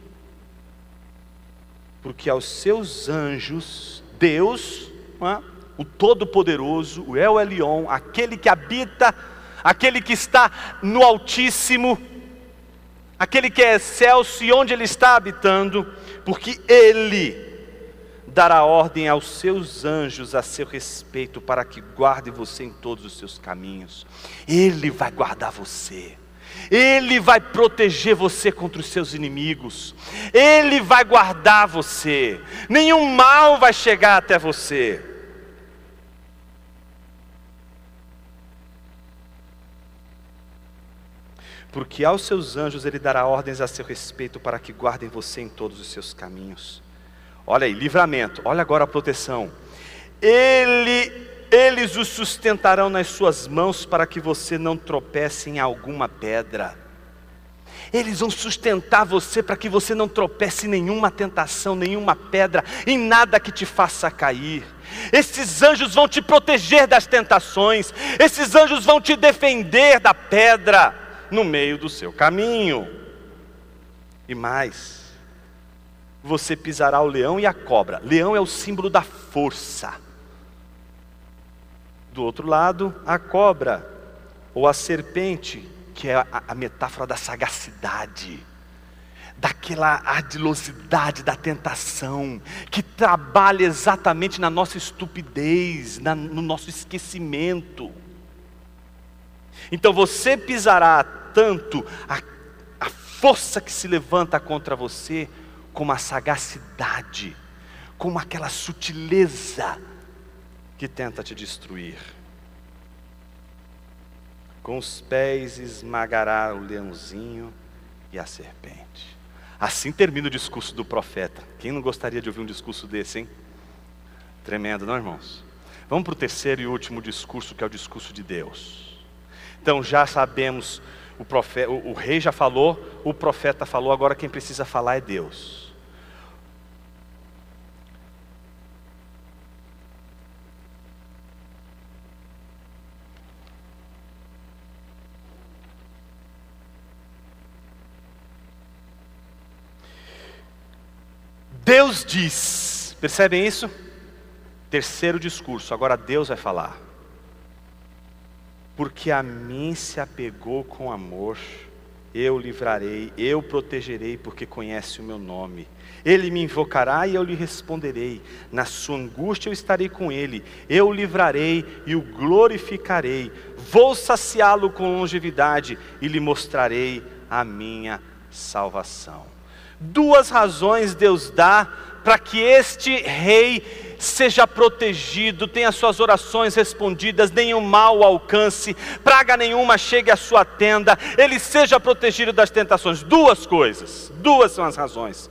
Porque aos seus anjos, Deus, é? o Todo-Poderoso, o El Elion, aquele que habita, aquele que está no Altíssimo, aquele que é excelso e onde Ele está habitando, porque Ele dará ordem aos seus anjos a seu respeito para que guarde você em todos os seus caminhos. Ele vai guardar você. Ele vai proteger você contra os seus inimigos. Ele vai guardar você. Nenhum mal vai chegar até você. Porque aos seus anjos ele dará ordens a seu respeito para que guardem você em todos os seus caminhos. Olha aí, livramento. Olha agora a proteção. Ele, eles o sustentarão nas suas mãos para que você não tropece em alguma pedra. Eles vão sustentar você para que você não tropece em nenhuma tentação, nenhuma pedra, em nada que te faça cair. Esses anjos vão te proteger das tentações, esses anjos vão te defender da pedra no meio do seu caminho. E mais, você pisará o leão e a cobra. Leão é o símbolo da força. Do outro lado, a cobra, ou a serpente, que é a, a metáfora da sagacidade, daquela ardilosidade da tentação, que trabalha exatamente na nossa estupidez, na, no nosso esquecimento. Então você pisará tanto a, a força que se levanta contra você, com a sagacidade, com aquela sutileza que tenta te destruir. Com os pés esmagará o leãozinho e a serpente. Assim termina o discurso do profeta. Quem não gostaria de ouvir um discurso desse, hein? Tremendo, não, irmãos? Vamos para o terceiro e último discurso, que é o discurso de Deus. Então já sabemos o, profeta, o, o rei já falou, o profeta falou, agora quem precisa falar é Deus. Deus diz, percebem isso? Terceiro discurso, agora Deus vai falar porque a mim se apegou com amor, eu livrarei, eu protegerei, porque conhece o meu nome. Ele me invocará e eu lhe responderei. Na sua angústia eu estarei com ele. Eu o livrarei e o glorificarei. Vou saciá-lo com longevidade e lhe mostrarei a minha salvação. Duas razões Deus dá para que este rei seja protegido, tenha suas orações respondidas, nenhum mal alcance, praga nenhuma chegue à sua tenda, ele seja protegido das tentações. Duas coisas, duas são as razões.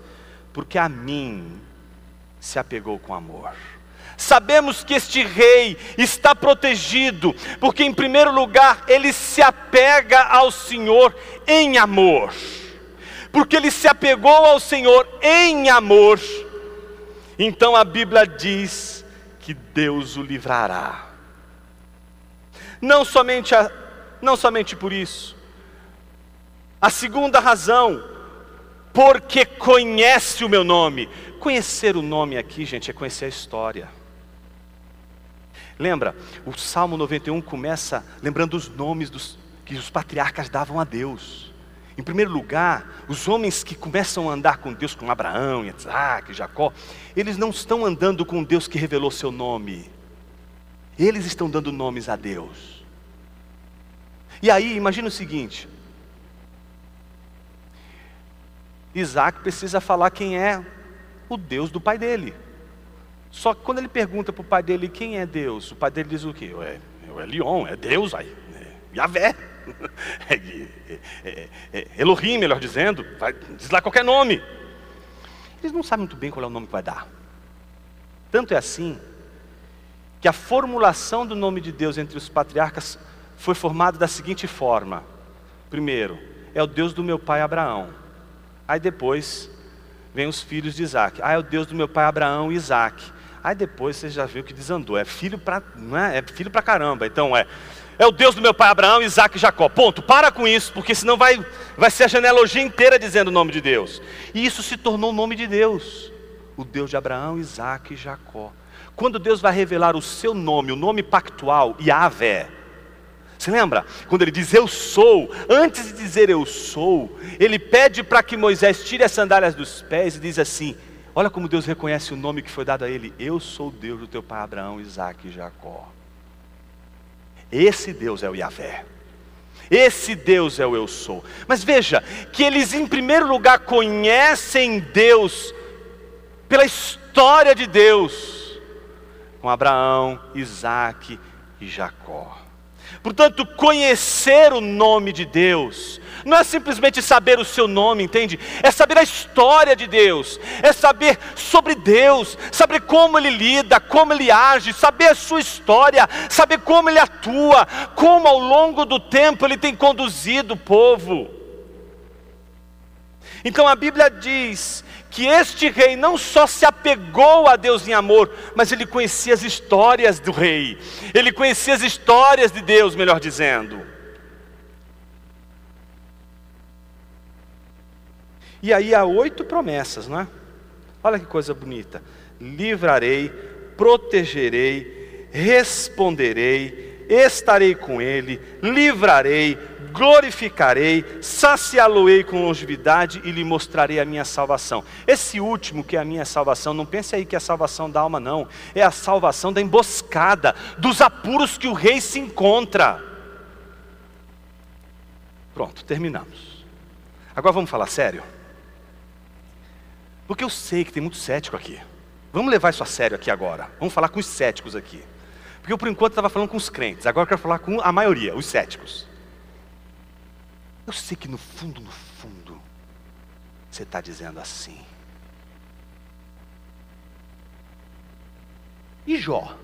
Porque a mim se apegou com amor. Sabemos que este rei está protegido, porque, em primeiro lugar, ele se apega ao Senhor em amor, porque ele se apegou ao Senhor em amor, então a Bíblia diz que Deus o livrará. Não somente, a, não somente por isso, a segunda razão, porque conhece o meu nome. Conhecer o nome aqui, gente, é conhecer a história. Lembra, o Salmo 91 começa lembrando os nomes dos, que os patriarcas davam a Deus. Em primeiro lugar, os homens que começam a andar com Deus, como Abraão, Isaac, Jacó, eles não estão andando com Deus que revelou seu nome. Eles estão dando nomes a Deus. E aí, imagina o seguinte: Isaac precisa falar quem é o Deus do pai dele. Só que quando ele pergunta para o pai dele quem é Deus, o pai dele diz o quê? É, é Leon, é Deus aí, é Yahvé, Elohim, melhor dizendo, vai, diz lá qualquer nome. Eles não sabem muito bem qual é o nome que vai dar. Tanto é assim que a formulação do nome de Deus entre os patriarcas foi formada da seguinte forma: primeiro, é o Deus do meu pai Abraão. Aí depois vem os filhos de Isaac. Ah, é o Deus do meu pai Abraão e Isaac. Aí depois você já viu que desandou. É filho para, é? É filho para caramba. Então é é o Deus do meu pai Abraão, Isaac e Jacó. Ponto. Para com isso, porque senão vai vai ser a genealogia inteira dizendo o nome de Deus. E isso se tornou o nome de Deus. O Deus de Abraão, Isaac e Jacó. Quando Deus vai revelar o seu nome, o nome pactual, Yahvé, você lembra? Quando ele diz eu sou, antes de dizer eu sou, ele pede para que Moisés tire as sandálias dos pés e diz assim: Olha como Deus reconhece o nome que foi dado a ele: Eu sou o Deus do teu pai Abraão, Isaac e Jacó. Esse Deus é o Yahvé. Esse Deus é o eu sou. Mas veja, que eles em primeiro lugar conhecem Deus pela história de Deus, com Abraão, Isaac e Jacó. Portanto, conhecer o nome de Deus, não é simplesmente saber o seu nome, entende? É saber a história de Deus, é saber sobre Deus, saber como Ele lida, como Ele age, saber a sua história, saber como Ele atua, como ao longo do tempo Ele tem conduzido o povo. Então a Bíblia diz que este rei não só se apegou a Deus em amor, mas ele conhecia as histórias do rei, ele conhecia as histórias de Deus, melhor dizendo. E aí há oito promessas, não é? Olha que coisa bonita: livrarei, protegerei, responderei, estarei com ele, livrarei, glorificarei, saciá-lo-ei com longevidade e lhe mostrarei a minha salvação. Esse último, que é a minha salvação, não pense aí que é a salvação da alma, não. É a salvação da emboscada, dos apuros que o rei se encontra. Pronto, terminamos. Agora vamos falar sério? Porque eu sei que tem muito cético aqui. Vamos levar isso a sério aqui agora. Vamos falar com os céticos aqui. Porque eu, por enquanto, estava falando com os crentes. Agora eu quero falar com a maioria, os céticos. Eu sei que no fundo, no fundo, você está dizendo assim. E Jó?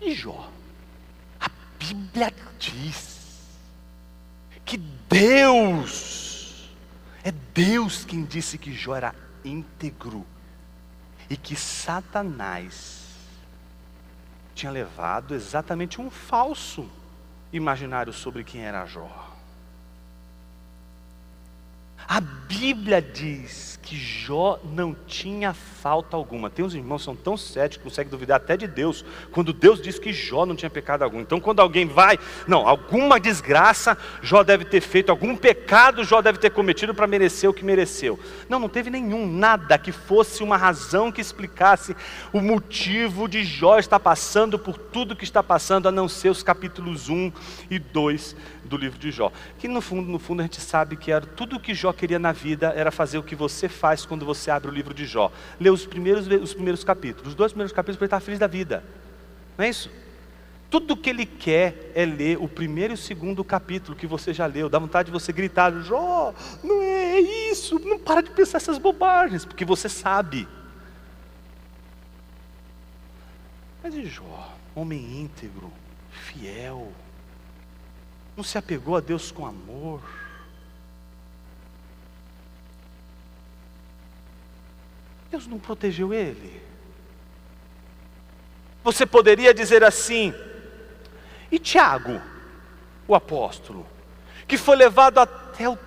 E Jó? A Bíblia diz que Deus, é Deus quem disse que Jó era íntegro e que Satanás tinha levado exatamente um falso imaginário sobre quem era Jó. A Bíblia diz que Jó não tinha falta alguma. Tem uns irmãos que são tão céticos, conseguem duvidar até de Deus, quando Deus diz que Jó não tinha pecado algum. Então, quando alguém vai, não, alguma desgraça Jó deve ter feito, algum pecado Jó deve ter cometido para merecer o que mereceu. Não, não teve nenhum, nada que fosse uma razão que explicasse o motivo de Jó estar passando por tudo que está passando, a não ser os capítulos 1 e 2 do livro de Jó. Que no fundo, no fundo a gente sabe que era tudo que Jó queria na vida era fazer o que você faz quando você abre o livro de Jó? Lê os primeiros, os primeiros capítulos. Os dois primeiros capítulos para ele estar feliz da vida. Não é isso? Tudo que ele quer é ler o primeiro e o segundo capítulo que você já leu. Dá vontade de você gritar: Jó, não é isso, não para de pensar essas bobagens, porque você sabe. Mas e Jó, homem íntegro, fiel, não se apegou a Deus com amor. Deus não protegeu ele. Você poderia dizer assim, e Tiago, o apóstolo, que foi levado até o,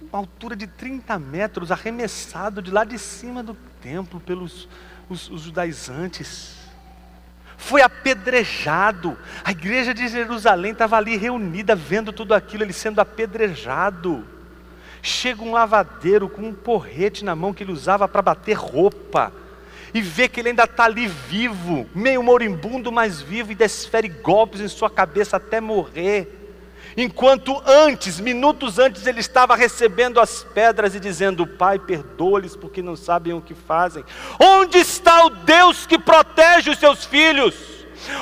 uma altura de 30 metros, arremessado de lá de cima do templo pelos os, os judaizantes, foi apedrejado. A igreja de Jerusalém estava ali reunida, vendo tudo aquilo, ele sendo apedrejado. Chega um lavadeiro com um porrete na mão que ele usava para bater roupa, e vê que ele ainda está ali vivo, meio moribundo, mas vivo, e desfere golpes em sua cabeça até morrer. Enquanto antes, minutos antes, ele estava recebendo as pedras e dizendo: Pai, perdoa-lhes porque não sabem o que fazem. Onde está o Deus que protege os seus filhos?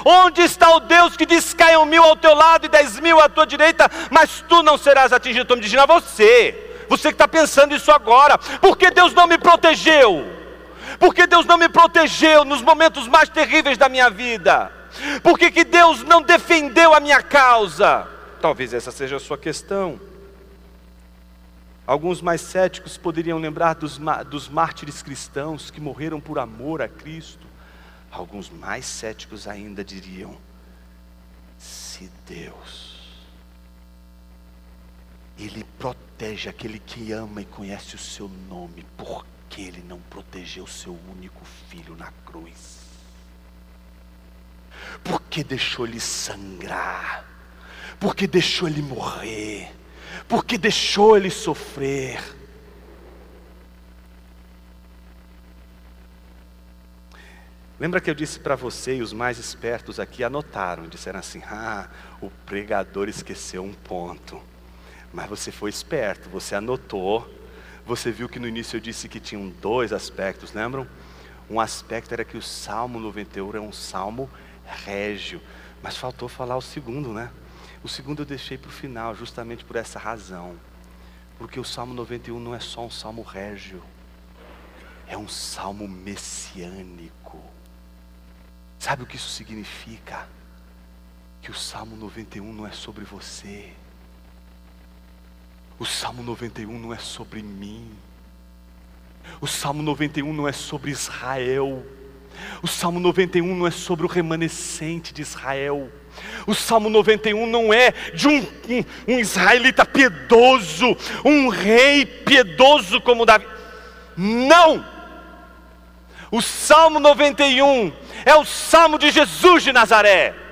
Onde está o Deus que diz: caiam mil ao teu lado e dez mil à tua direita, mas tu não serás atingido? Estou me dizendo a você. Você que está pensando isso agora, porque Deus não me protegeu? Porque Deus não me protegeu nos momentos mais terríveis da minha vida? Por que, que Deus não defendeu a minha causa? Talvez essa seja a sua questão. Alguns mais céticos poderiam lembrar dos, dos mártires cristãos que morreram por amor a Cristo. Alguns mais céticos ainda diriam: se Deus ele protege aquele que ama e conhece o seu nome, porque ele não protegeu o seu único filho na cruz. Porque deixou ele sangrar, porque deixou ele morrer, porque deixou ele sofrer. Lembra que eu disse para você e os mais espertos aqui anotaram, disseram assim: ah, o pregador esqueceu um ponto. Mas você foi esperto, você anotou. Você viu que no início eu disse que tinham dois aspectos, lembram? Um aspecto era que o Salmo 91 é um salmo régio, mas faltou falar o segundo, né? O segundo eu deixei para o final, justamente por essa razão. Porque o Salmo 91 não é só um salmo régio, é um salmo messiânico. Sabe o que isso significa? Que o Salmo 91 não é sobre você, o Salmo 91 não é sobre mim. O Salmo 91 não é sobre Israel. O Salmo 91 não é sobre o remanescente de Israel. O Salmo 91 não é de um, um, um israelita piedoso, um rei piedoso como Davi. Não! O Salmo 91 é o Salmo de Jesus de Nazaré.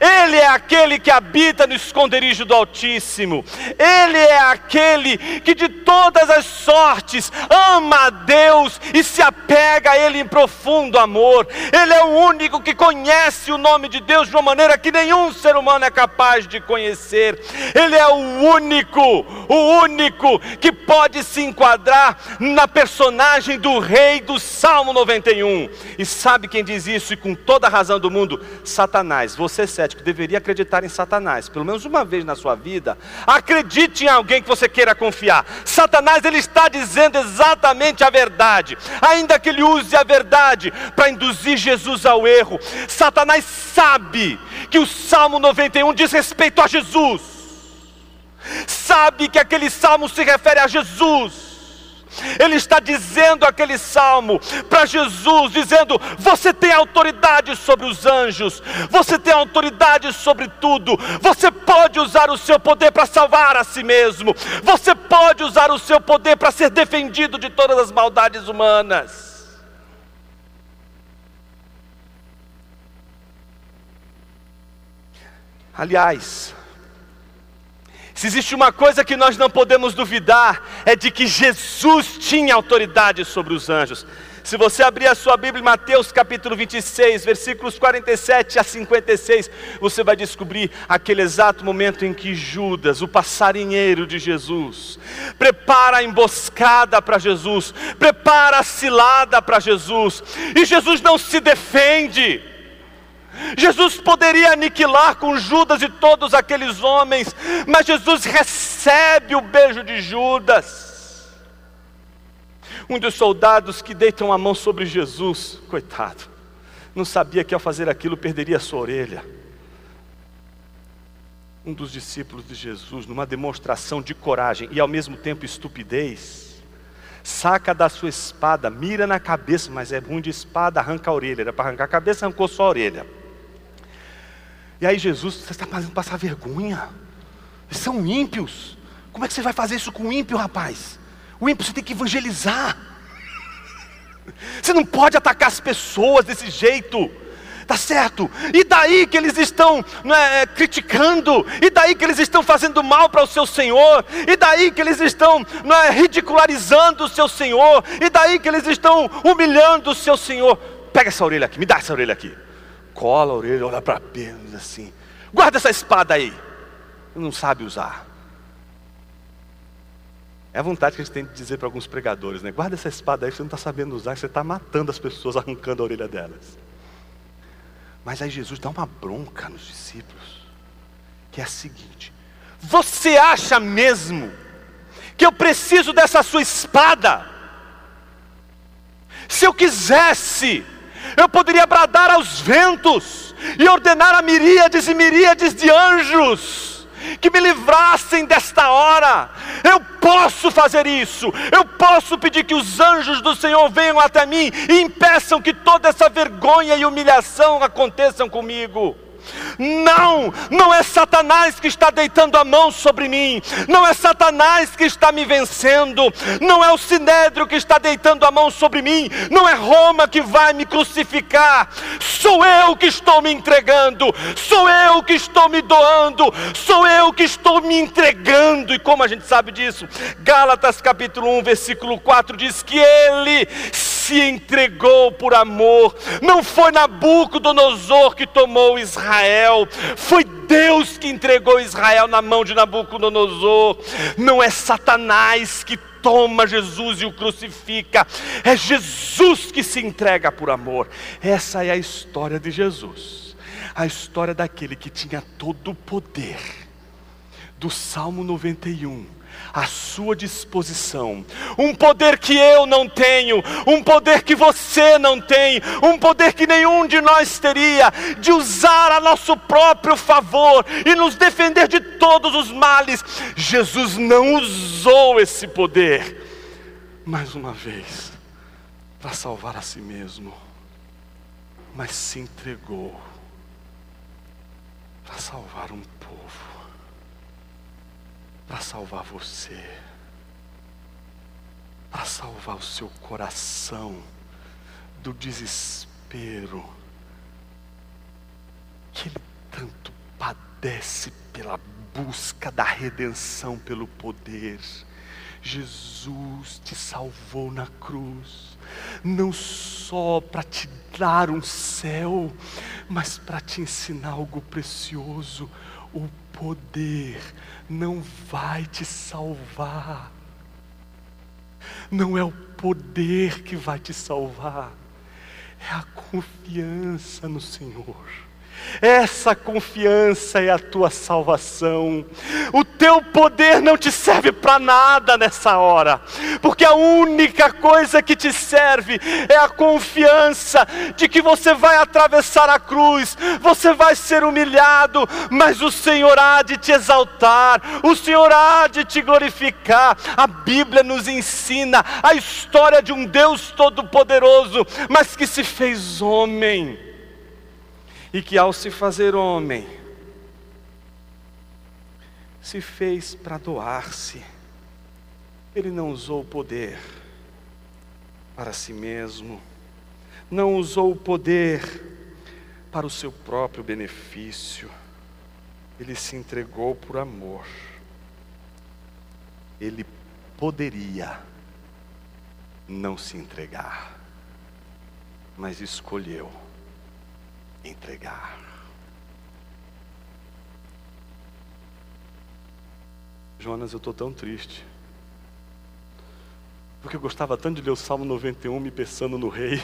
Ele é aquele que habita no esconderijo do Altíssimo. Ele é aquele que de todas as sortes ama a Deus e se apega a Ele em profundo amor. Ele é o único que conhece o nome de Deus de uma maneira que nenhum ser humano é capaz de conhecer. Ele é o único, o único que pode se enquadrar na personagem do rei do Salmo 91. E sabe quem diz isso e com toda a razão do mundo? Satanás. Você cético deveria acreditar em Satanás, pelo menos uma vez na sua vida. Acredite em alguém que você queira confiar. Satanás ele está dizendo exatamente a verdade, ainda que ele use a verdade para induzir Jesus ao erro. Satanás sabe que o Salmo 91 diz respeito a Jesus. Sabe que aquele salmo se refere a Jesus ele está dizendo aquele salmo para Jesus, dizendo: Você tem autoridade sobre os anjos, você tem autoridade sobre tudo, você pode usar o seu poder para salvar a si mesmo, você pode usar o seu poder para ser defendido de todas as maldades humanas. Aliás, se existe uma coisa que nós não podemos duvidar, é de que Jesus tinha autoridade sobre os anjos. Se você abrir a sua Bíblia em Mateus capítulo 26, versículos 47 a 56, você vai descobrir aquele exato momento em que Judas, o passarinheiro de Jesus, prepara a emboscada para Jesus, prepara a cilada para Jesus, e Jesus não se defende. Jesus poderia aniquilar com Judas e todos aqueles homens, mas Jesus recebe o beijo de Judas. Um dos soldados que deitam a mão sobre Jesus, coitado, não sabia que ao fazer aquilo perderia a sua orelha. Um dos discípulos de Jesus, numa demonstração de coragem e ao mesmo tempo estupidez, saca da sua espada, mira na cabeça, mas é ruim de espada, arranca a orelha. Era para arrancar a cabeça, arrancou só a orelha. E aí Jesus, você está fazendo passar vergonha. Eles são ímpios. Como é que você vai fazer isso com o ímpio, rapaz? O ímpio você tem que evangelizar. Você não pode atacar as pessoas desse jeito. Tá certo? E daí que eles estão né, criticando? E daí que eles estão fazendo mal para o seu Senhor? E daí que eles estão né, ridicularizando o seu Senhor? E daí que eles estão humilhando o seu Senhor? Pega essa orelha aqui, me dá essa orelha aqui. Cola a orelha, olha para Pedro assim. Guarda essa espada aí. Não sabe usar. É a vontade que a gente tem de dizer para alguns pregadores, né? Guarda essa espada aí, você não está sabendo usar, você está matando as pessoas, arrancando a orelha delas. Mas aí Jesus dá uma bronca nos discípulos, que é a seguinte: Você acha mesmo que eu preciso dessa sua espada? Se eu quisesse, eu poderia bradar aos ventos e ordenar a miríades e miríades de anjos que me livrassem desta hora. Eu posso fazer isso. Eu posso pedir que os anjos do Senhor venham até mim e impeçam que toda essa vergonha e humilhação aconteçam comigo. Não, não é Satanás que está deitando a mão sobre mim, não é Satanás que está me vencendo, não é o Sinédrio que está deitando a mão sobre mim, não é Roma que vai me crucificar, sou eu que estou me entregando, sou eu que estou me doando, sou eu que estou me entregando, e como a gente sabe disso? Gálatas capítulo 1, versículo 4 diz que ele se entregou por amor. Não foi Nabucodonosor que tomou Israel, foi Deus que entregou Israel na mão de Nabucodonosor. Não é Satanás que toma Jesus e o crucifica, é Jesus que se entrega por amor. Essa é a história de Jesus, a história daquele que tinha todo o poder. Do Salmo 91 à sua disposição. Um poder que eu não tenho, um poder que você não tem, um poder que nenhum de nós teria, de usar a nosso próprio favor e nos defender de todos os males. Jesus não usou esse poder, mais uma vez, para salvar a si mesmo, mas se entregou para salvar um povo para salvar você, para salvar o seu coração do desespero que ele tanto padece pela busca da redenção pelo poder. Jesus te salvou na cruz, não só para te dar um céu, mas para te ensinar algo precioso, o poder não vai te salvar. Não é o poder que vai te salvar, é a confiança no Senhor. Essa confiança é a tua salvação. O teu poder não te serve para nada nessa hora, porque a única coisa que te serve é a confiança de que você vai atravessar a cruz, você vai ser humilhado, mas o Senhor há de te exaltar, o Senhor há de te glorificar. A Bíblia nos ensina a história de um Deus todo-poderoso, mas que se fez homem e que ao se fazer homem, se fez para doar-se. Ele não usou o poder para si mesmo, não usou o poder para o seu próprio benefício, ele se entregou por amor. Ele poderia não se entregar, mas escolheu entregar. Jonas, eu estou tão triste. Porque eu gostava tanto de ler o Salmo 91 me pensando no rei.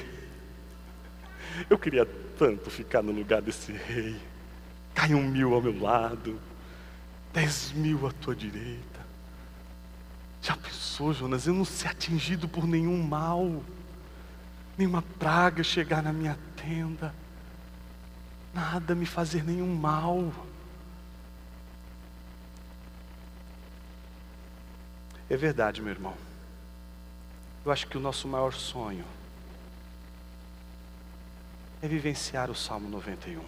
Eu queria tanto ficar no lugar desse rei. Cai um mil ao meu lado, dez mil à tua direita. Já pensou, Jonas, eu não ser atingido por nenhum mal, nenhuma praga chegar na minha tenda. Nada me fazer nenhum mal. É verdade, meu irmão. Eu acho que o nosso maior sonho é vivenciar o Salmo 91.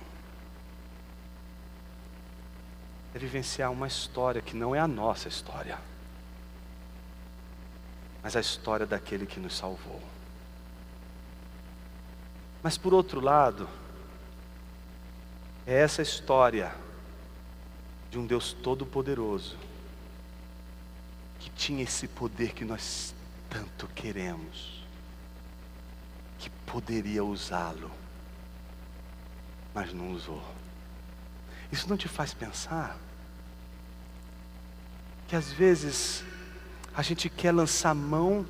É vivenciar uma história que não é a nossa história, mas a história daquele que nos salvou. Mas por outro lado, é essa história de um Deus todo-poderoso que tinha esse poder que nós tanto queremos, que poderia usá-lo, mas não usou. Isso não te faz pensar que às vezes a gente quer lançar mão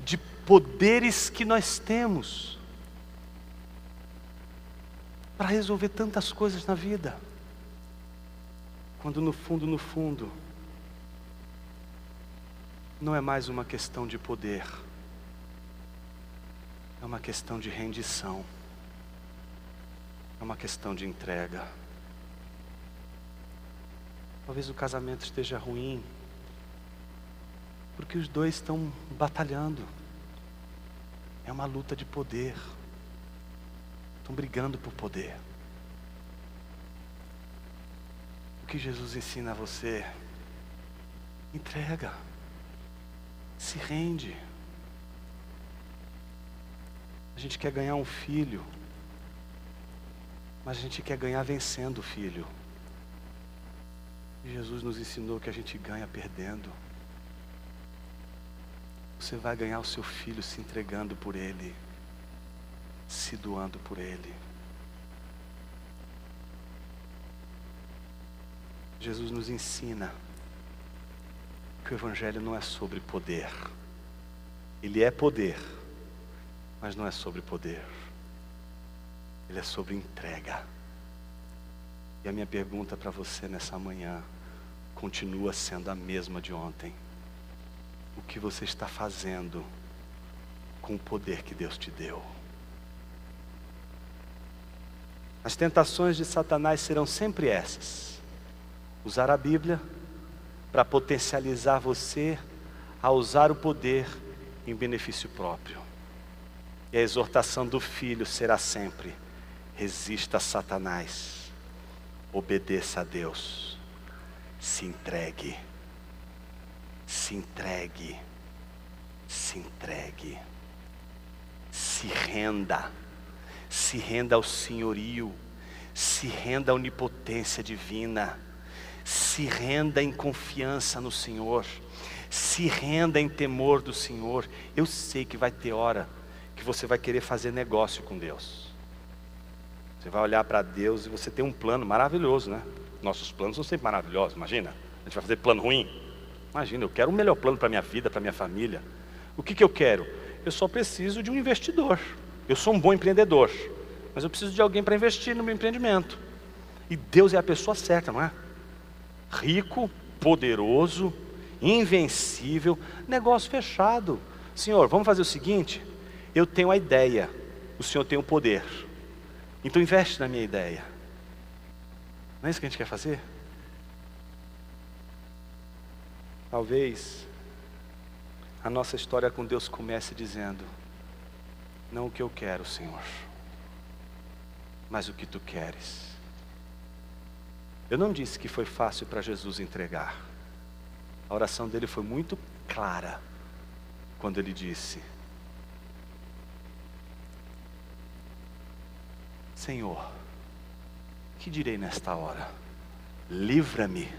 de poderes que nós temos para resolver tantas coisas na vida, quando no fundo, no fundo, não é mais uma questão de poder, é uma questão de rendição, é uma questão de entrega. Talvez o casamento esteja ruim, porque os dois estão batalhando, é uma luta de poder, estão brigando por poder. O que Jesus ensina a você? Entrega se rende. A gente quer ganhar um filho, mas a gente quer ganhar vencendo o filho. E Jesus nos ensinou que a gente ganha perdendo. Você vai ganhar o seu filho se entregando por ele, se doando por ele. Jesus nos ensina que o Evangelho não é sobre poder. Ele é poder, mas não é sobre poder. Ele é sobre entrega. E a minha pergunta para você nessa manhã continua sendo a mesma de ontem. O que você está fazendo com o poder que Deus te deu? As tentações de Satanás serão sempre essas: usar a Bíblia para potencializar você a usar o poder em benefício próprio. E a exortação do filho será sempre: resista a Satanás, obedeça a Deus, se entregue, se entregue, se entregue, se renda, se renda ao senhorio, se renda à onipotência divina se renda em confiança no Senhor, se renda em temor do Senhor. Eu sei que vai ter hora que você vai querer fazer negócio com Deus. Você vai olhar para Deus e você tem um plano maravilhoso, né? Nossos planos são sempre maravilhosos, imagina. A gente vai fazer plano ruim? Imagina, eu quero um melhor plano para minha vida, para minha família. O que, que eu quero? Eu só preciso de um investidor. Eu sou um bom empreendedor, mas eu preciso de alguém para investir no meu empreendimento. E Deus é a pessoa certa, não é? rico, poderoso, invencível, negócio fechado. Senhor, vamos fazer o seguinte: eu tenho a ideia, o Senhor tem o poder, então investe na minha ideia. Não é isso que a gente quer fazer? Talvez a nossa história com Deus comece dizendo: Não o que eu quero, Senhor, mas o que tu queres. Eu não disse que foi fácil para Jesus entregar. A oração dele foi muito clara quando ele disse: Senhor, que direi nesta hora? Livra-me.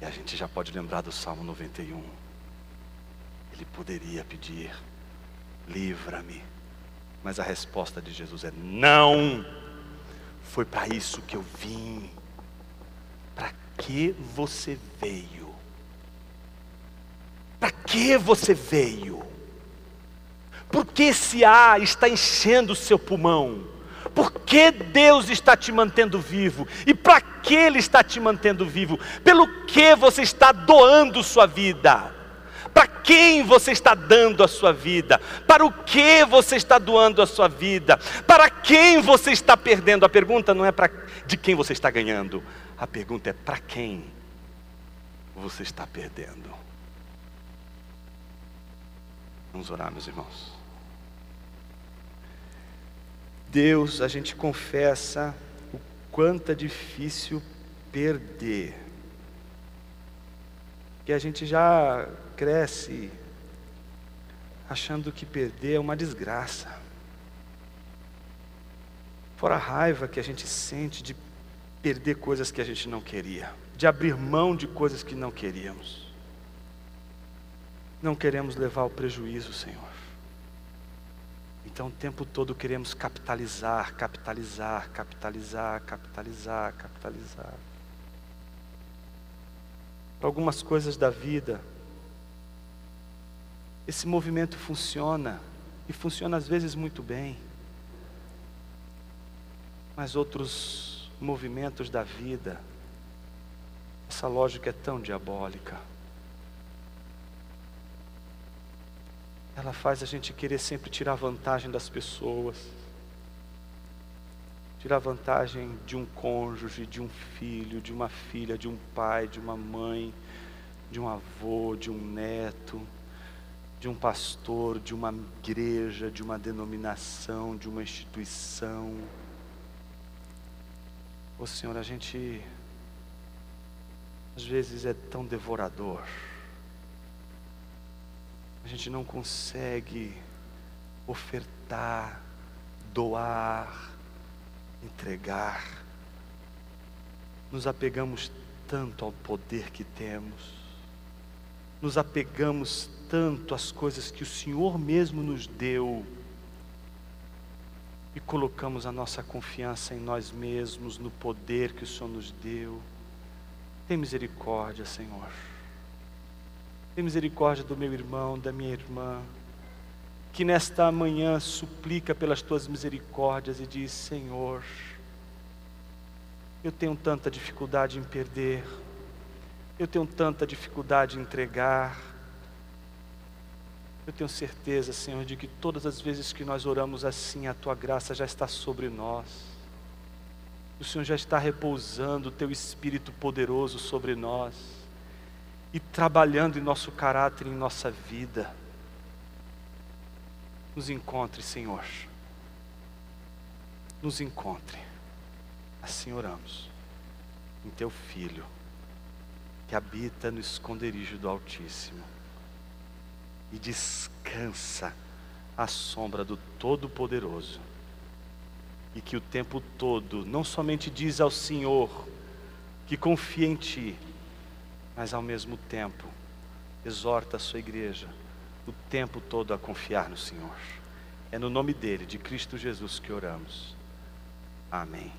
E a gente já pode lembrar do Salmo 91. Ele poderia pedir: Livra-me. Mas a resposta de Jesus é: Não. Foi para isso que eu vim. Para que você veio? Para que você veio? Porque esse ar está enchendo o seu pulmão? Por que Deus está te mantendo vivo? E para que Ele está te mantendo vivo? Pelo que você está doando sua vida? Para quem você está dando a sua vida? Para o que você está doando a sua vida? Para quem você está perdendo? A pergunta não é para de quem você está ganhando. A pergunta é para quem você está perdendo. Vamos orar, meus irmãos. Deus, a gente confessa o quanto é difícil perder. Que a gente já cresce achando que perder é uma desgraça. Fora a raiva que a gente sente de perder coisas que a gente não queria, de abrir mão de coisas que não queríamos. Não queremos levar ao prejuízo, Senhor. Então o tempo todo queremos capitalizar, capitalizar, capitalizar, capitalizar, capitalizar. Algumas coisas da vida, esse movimento funciona, e funciona às vezes muito bem, mas outros movimentos da vida, essa lógica é tão diabólica. ela faz a gente querer sempre tirar vantagem das pessoas, tirar vantagem de um cônjuge, de um filho, de uma filha, de um pai, de uma mãe, de um avô, de um neto, de um pastor, de uma igreja, de uma denominação, de uma instituição. Ô Senhor, a gente às vezes é tão devorador a gente não consegue ofertar, doar, entregar. Nos apegamos tanto ao poder que temos, nos apegamos tanto às coisas que o Senhor mesmo nos deu e colocamos a nossa confiança em nós mesmos, no poder que o Senhor nos deu. Tem misericórdia, Senhor. Tem misericórdia do meu irmão, da minha irmã, que nesta manhã suplica pelas tuas misericórdias e diz: Senhor, eu tenho tanta dificuldade em perder, eu tenho tanta dificuldade em entregar. Eu tenho certeza, Senhor, de que todas as vezes que nós oramos assim, a tua graça já está sobre nós. O Senhor já está repousando o teu espírito poderoso sobre nós e trabalhando em nosso caráter, em nossa vida. Nos encontre, Senhor. Nos encontre. Assim oramos. Em Teu Filho, que habita no esconderijo do Altíssimo e descansa à sombra do Todo-Poderoso. E que o tempo todo não somente diz ao Senhor que confia em Ti, mas ao mesmo tempo exorta a sua igreja o tempo todo a confiar no Senhor. É no nome dele, de Cristo Jesus, que oramos. Amém.